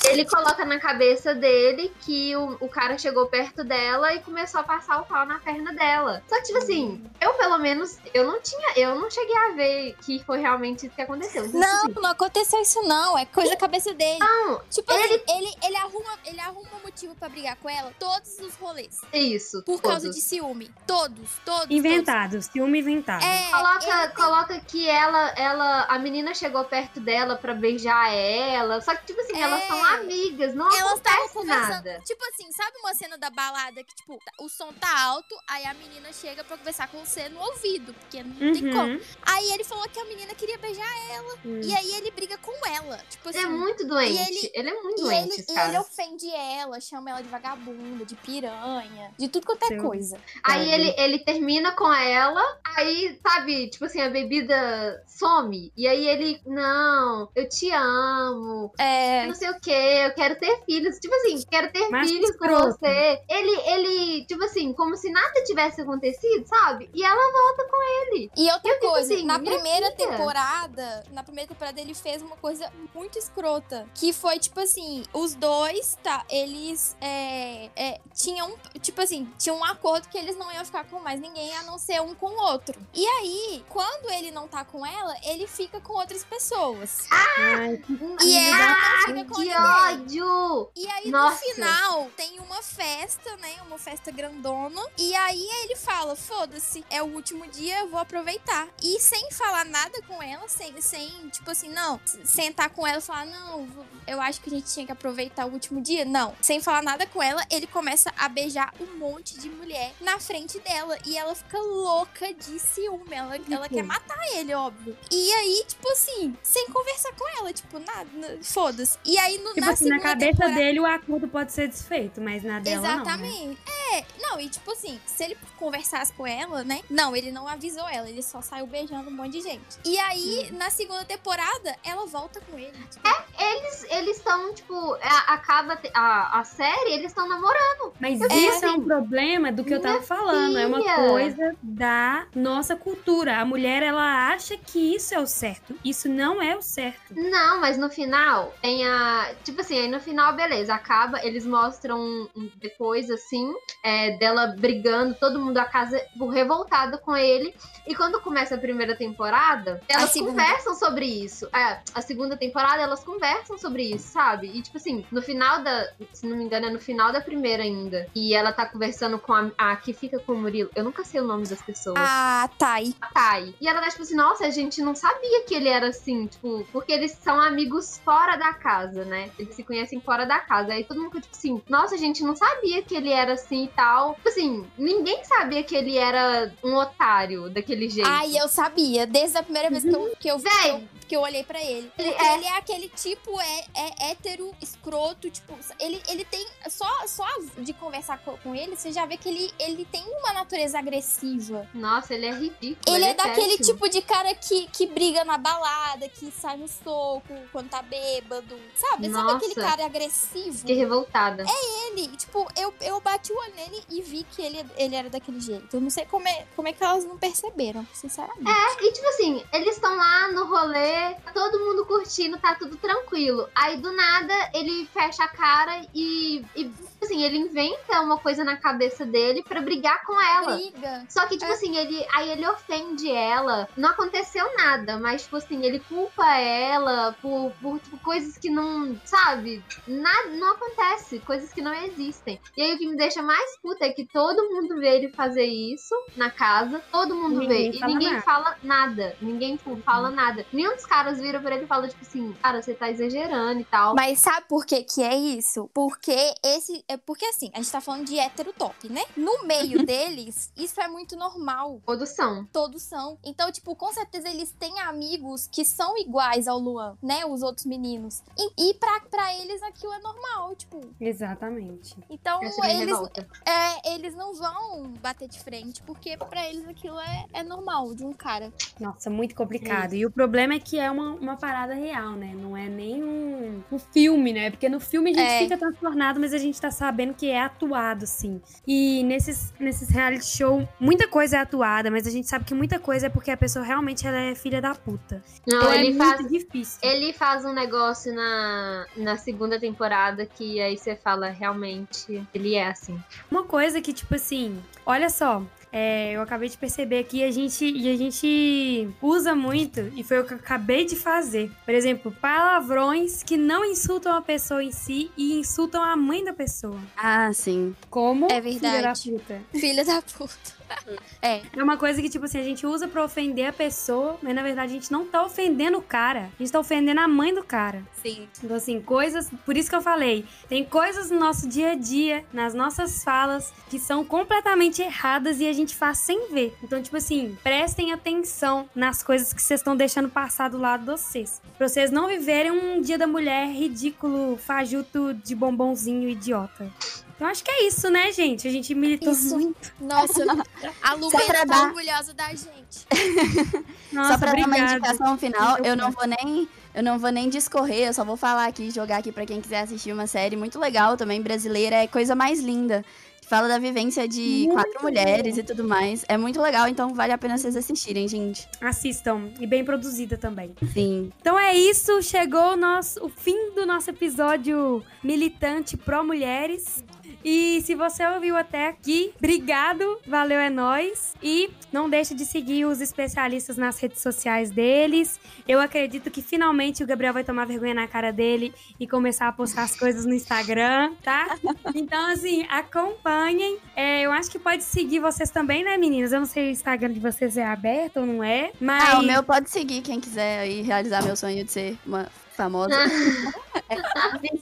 Ele coloca na cabeça dele que o, o cara chegou perto dela e começou a passar o pau na perna dela. Só que, tipo assim, eu pelo menos, eu não tinha, eu não cheguei a ver que foi realmente isso que aconteceu. Então, Não, tipo não aconteceu isso não. É coisa da cabeça dele. Não, Tipo ele... assim, ele, ele, arruma, ele arruma motivo pra brigar com ela todos os rolês. é isso. Por causa todos. de ciúme. Todos, todos. Inventado, ciúme inventado. Todos. É, Coloca, ele tem- coloca que ela, ela, a menina chegou perto dela pra beijar ela. Só que, tipo assim, É. elas são amigas, não Elas acontece conversando. nada. Tipo assim, sabe uma cena da balada que, tipo, o som tá alto, aí a menina chega pra conversar com você no ouvido, porque não tem como. Uhum. Aí ele falou que a menina queria beijar Hum. e aí ele briga com ela. Tipo assim. Ele é muito doente. ele- ele, é muito doente, ele, e ele ofende ela, chama ela de vagabunda, de piranha, de tudo quanto é Seu- coisa. Aí ele, ele termina com ela, aí, sabe, tipo assim, a bebida some. E aí ele, não, eu te amo, É. não sei o que, eu quero ter filhos. Tipo assim, quero ter Mas filhos com você. Ele, ele, tipo assim, como se nada tivesse acontecido, sabe? E ela volta com ele. E outra fico coisa, assim, na primeira filha. temporada, na primeira temporada ele fez uma coisa muito escrota, que foi tipo assim, os dois, tá, eles é, é, tinham, tipo assim, tinham um acordo que eles não iam ficar com mais ninguém a não ser um com o outro. E aí, quando ele não tá com ela, ele fica com outras pessoas. Que E ela não fica com que ninguém. Ódio! E aí, Nossa. no final, tem uma festa, né? Uma festa grandona. E aí ele fala: foda-se, é o último dia, eu vou aproveitar. E sem falar nada com ela, sem, sem tipo assim, não, sentar com ela e falar: não, eu acho que a gente tinha que aproveitar o último dia. Não, sem falar nada com ela, ele começa a beijar um monte de mulher na frente dela. E ela fica louca de ciúme. Ela, ela quer matar ele, óbvio. E aí, tipo assim, sem conversar com ela, tipo, nada, foda-se. E aí, no, Tipo na assim, na cabeça temporada- dele o acordo pode ser desfeito, mas na dela não. né? Exatamente. É, não, e tipo assim, se ele conversasse com ela, né? Não, ele não avisou ela, ele só saiu beijando um monte de gente. E aí, Uhum. na segunda temporada, ela volta com ele. Tipo, Eles eles estão, tipo, a- acaba te- a, a série, eles estão namorando. Mas Eu isso é um problema do que eu tava falando. É uma filha. coisa da nossa cultura. A mulher, ela acha que isso é o certo. Isso não é o certo. Não, mas no final tem a. Tipo assim, aí no final, beleza, acaba, eles mostram depois, assim, é, dela brigando, todo mundo a casa tipo, revoltada com ele. E quando começa a primeira temporada, elas conversam sobre isso. É, a segunda temporada, elas conversam sobre isso, sabe? E tipo assim, no final da. Se não me engano, é no final da primeira ainda. E ela tá conversando com a, a que fica com o Murilo. Eu nunca sei o nome das pessoas. a Thay. a Thay. E ela tá tipo assim, nossa, a gente não sabia que ele era assim, tipo, porque eles são amigos fora da casa, né? Eles se conhecem fora da casa. Aí todo mundo fica tipo assim, nossa, a gente não sabia que ele era assim e tal. Tipo assim, ninguém sabia que ele era um otário daquele jeito. Ai, eu sabia, desde a primeira vez que eu, que eu, que Véi. eu, que eu olhei pra ele. Ele é- ele é aquele tipo, é, é hétero, escroto, tipo, ele, ele tem. Só, só de conversar co- com, ele, você já vê que ele, ele tem uma natureza agressiva. Nossa, ele é ridículo. Ele é daquele péssimo. tipo de cara que, que briga na balada, que sai no soco quando tá bêbado. Sabe? Sabe Nossa. aquele cara agressivo? Fiquei revoltada. Ele, tipo, eu, eu bati o olho nele e vi que ele, ele era daquele jeito. Eu não sei como é, como é que elas não perceberam, sinceramente. E tipo assim, eles estão lá no rolê, tá todo mundo curtindo, tá tudo tranquilo. Aí do nada ele fecha a cara e, e assim, ele inventa uma coisa na cabeça dele pra brigar com ela. Briga. Só que, tipo É. assim, ele, aí ele ofende ela. Não aconteceu nada, mas, tipo assim, ele culpa ela por, por tipo, coisas que não, sabe? Nada, não acontece, coisas que não existem. E aí o que me deixa mais puta é que todo mundo vê ele fazer isso na casa, todo mundo Ninguém vê. e ninguém nada. fala nada. Ninguém tipo, fala nada. Nenhum dos caras vira pra ele e fala, tipo assim, cara, você tá exagerando e tal. Mas sabe por que que é isso? Porque esse. É porque assim, a gente tá falando de hétero top, né? No meio deles, isso é muito normal. Todos são. Todos são. Então, tipo, com certeza eles têm amigos que são iguais ao Luan, né? Os outros meninos. E, e pra, pra eles aquilo é normal, tipo. Exatamente. Então, é eles, é, eles não vão bater de frente, porque pra eles aquilo é, é normal de um cara. Nossa, muito complicado. E o problema é que é uma, uma parada real, né? Não é nem um, um filme, né? Porque no filme a gente É. fica transtornado, mas a gente tá sabendo que é atuado, assim. E nesses, nesses reality show, muita coisa é atuada, mas a gente sabe que muita coisa é porque a pessoa realmente ela é filha da puta. Não, Então é ele muito faz. difícil. Ele faz um negócio na, na segunda temporada que aí você fala, realmente, ele é assim. Uma coisa que, tipo assim, olha só. É, eu acabei de perceber que a gente, e a gente usa muito, e foi o que eu acabei de fazer. Por exemplo, palavrões que não insultam a pessoa em si e insultam a mãe da pessoa. Ah, sim. Como É filha da verdade. puta. Filha da puta. É. É uma coisa que, tipo assim, a gente usa pra ofender a pessoa, mas na verdade a gente não tá ofendendo o cara. A gente tá ofendendo a mãe do cara. Sim. Então, assim, coisas. Por isso que eu falei. Tem coisas no nosso dia a dia, nas nossas falas, que são completamente erradas e a gente faz sem ver. Então, tipo assim, prestem atenção nas coisas que vocês estão deixando passar do lado de vocês. Pra vocês não viverem um dia da mulher ridículo, fajuto de bombonzinho idiota. Então acho que é isso, né, gente? A gente militou Isso. muito. Nossa, a Lu Só pra tá dar- orgulhosa da gente. Nossa, só pra dar uma obrigada. indicação final, eu não vou nem. Eu não vou nem discorrer, eu só vou falar aqui, jogar aqui pra quem quiser assistir uma série muito legal também, brasileira, é Coisa Mais Linda. que Fala da vivência de Muito quatro mulheres e tudo mais. É muito legal, então vale a pena vocês assistirem, gente. Assistam. E bem produzida também. Sim. Então é isso, chegou o, nosso, o fim do nosso episódio militante pró mulheres. E se você ouviu até aqui, obrigado, valeu, é nóis. E não deixe de seguir os especialistas nas redes sociais deles. Eu acredito que finalmente o Gabriel vai tomar vergonha na cara dele e começar a postar as coisas no Instagram, tá? Então, assim, acompanhem. É, eu acho que pode seguir vocês também, né, meninas? Eu não sei se o Instagram de vocês é aberto ou não é, mas... Ah, o meu pode seguir quem quiser aí realizar meu sonho de ser uma famosa. é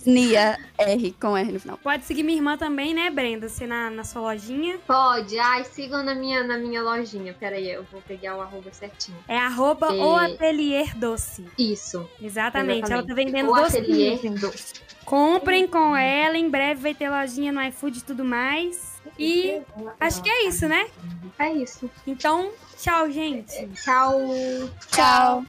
Nia R com R no final. Pode seguir minha irmã também, né, Brenda? Você na, na sua lojinha. Pode. Ai, sigam na minha, na minha lojinha. Pera aí, eu vou pegar o arroba certinho. É arroba É. o atelier doce. Isso. Exatamente. Ela tá exatamente. vendendo o doce. ateliê doce. Comprem com ela. Em breve vai ter lojinha no iFood e tudo mais. E acho que é isso, né? É isso. Então, tchau, gente. Tchau. Tchau.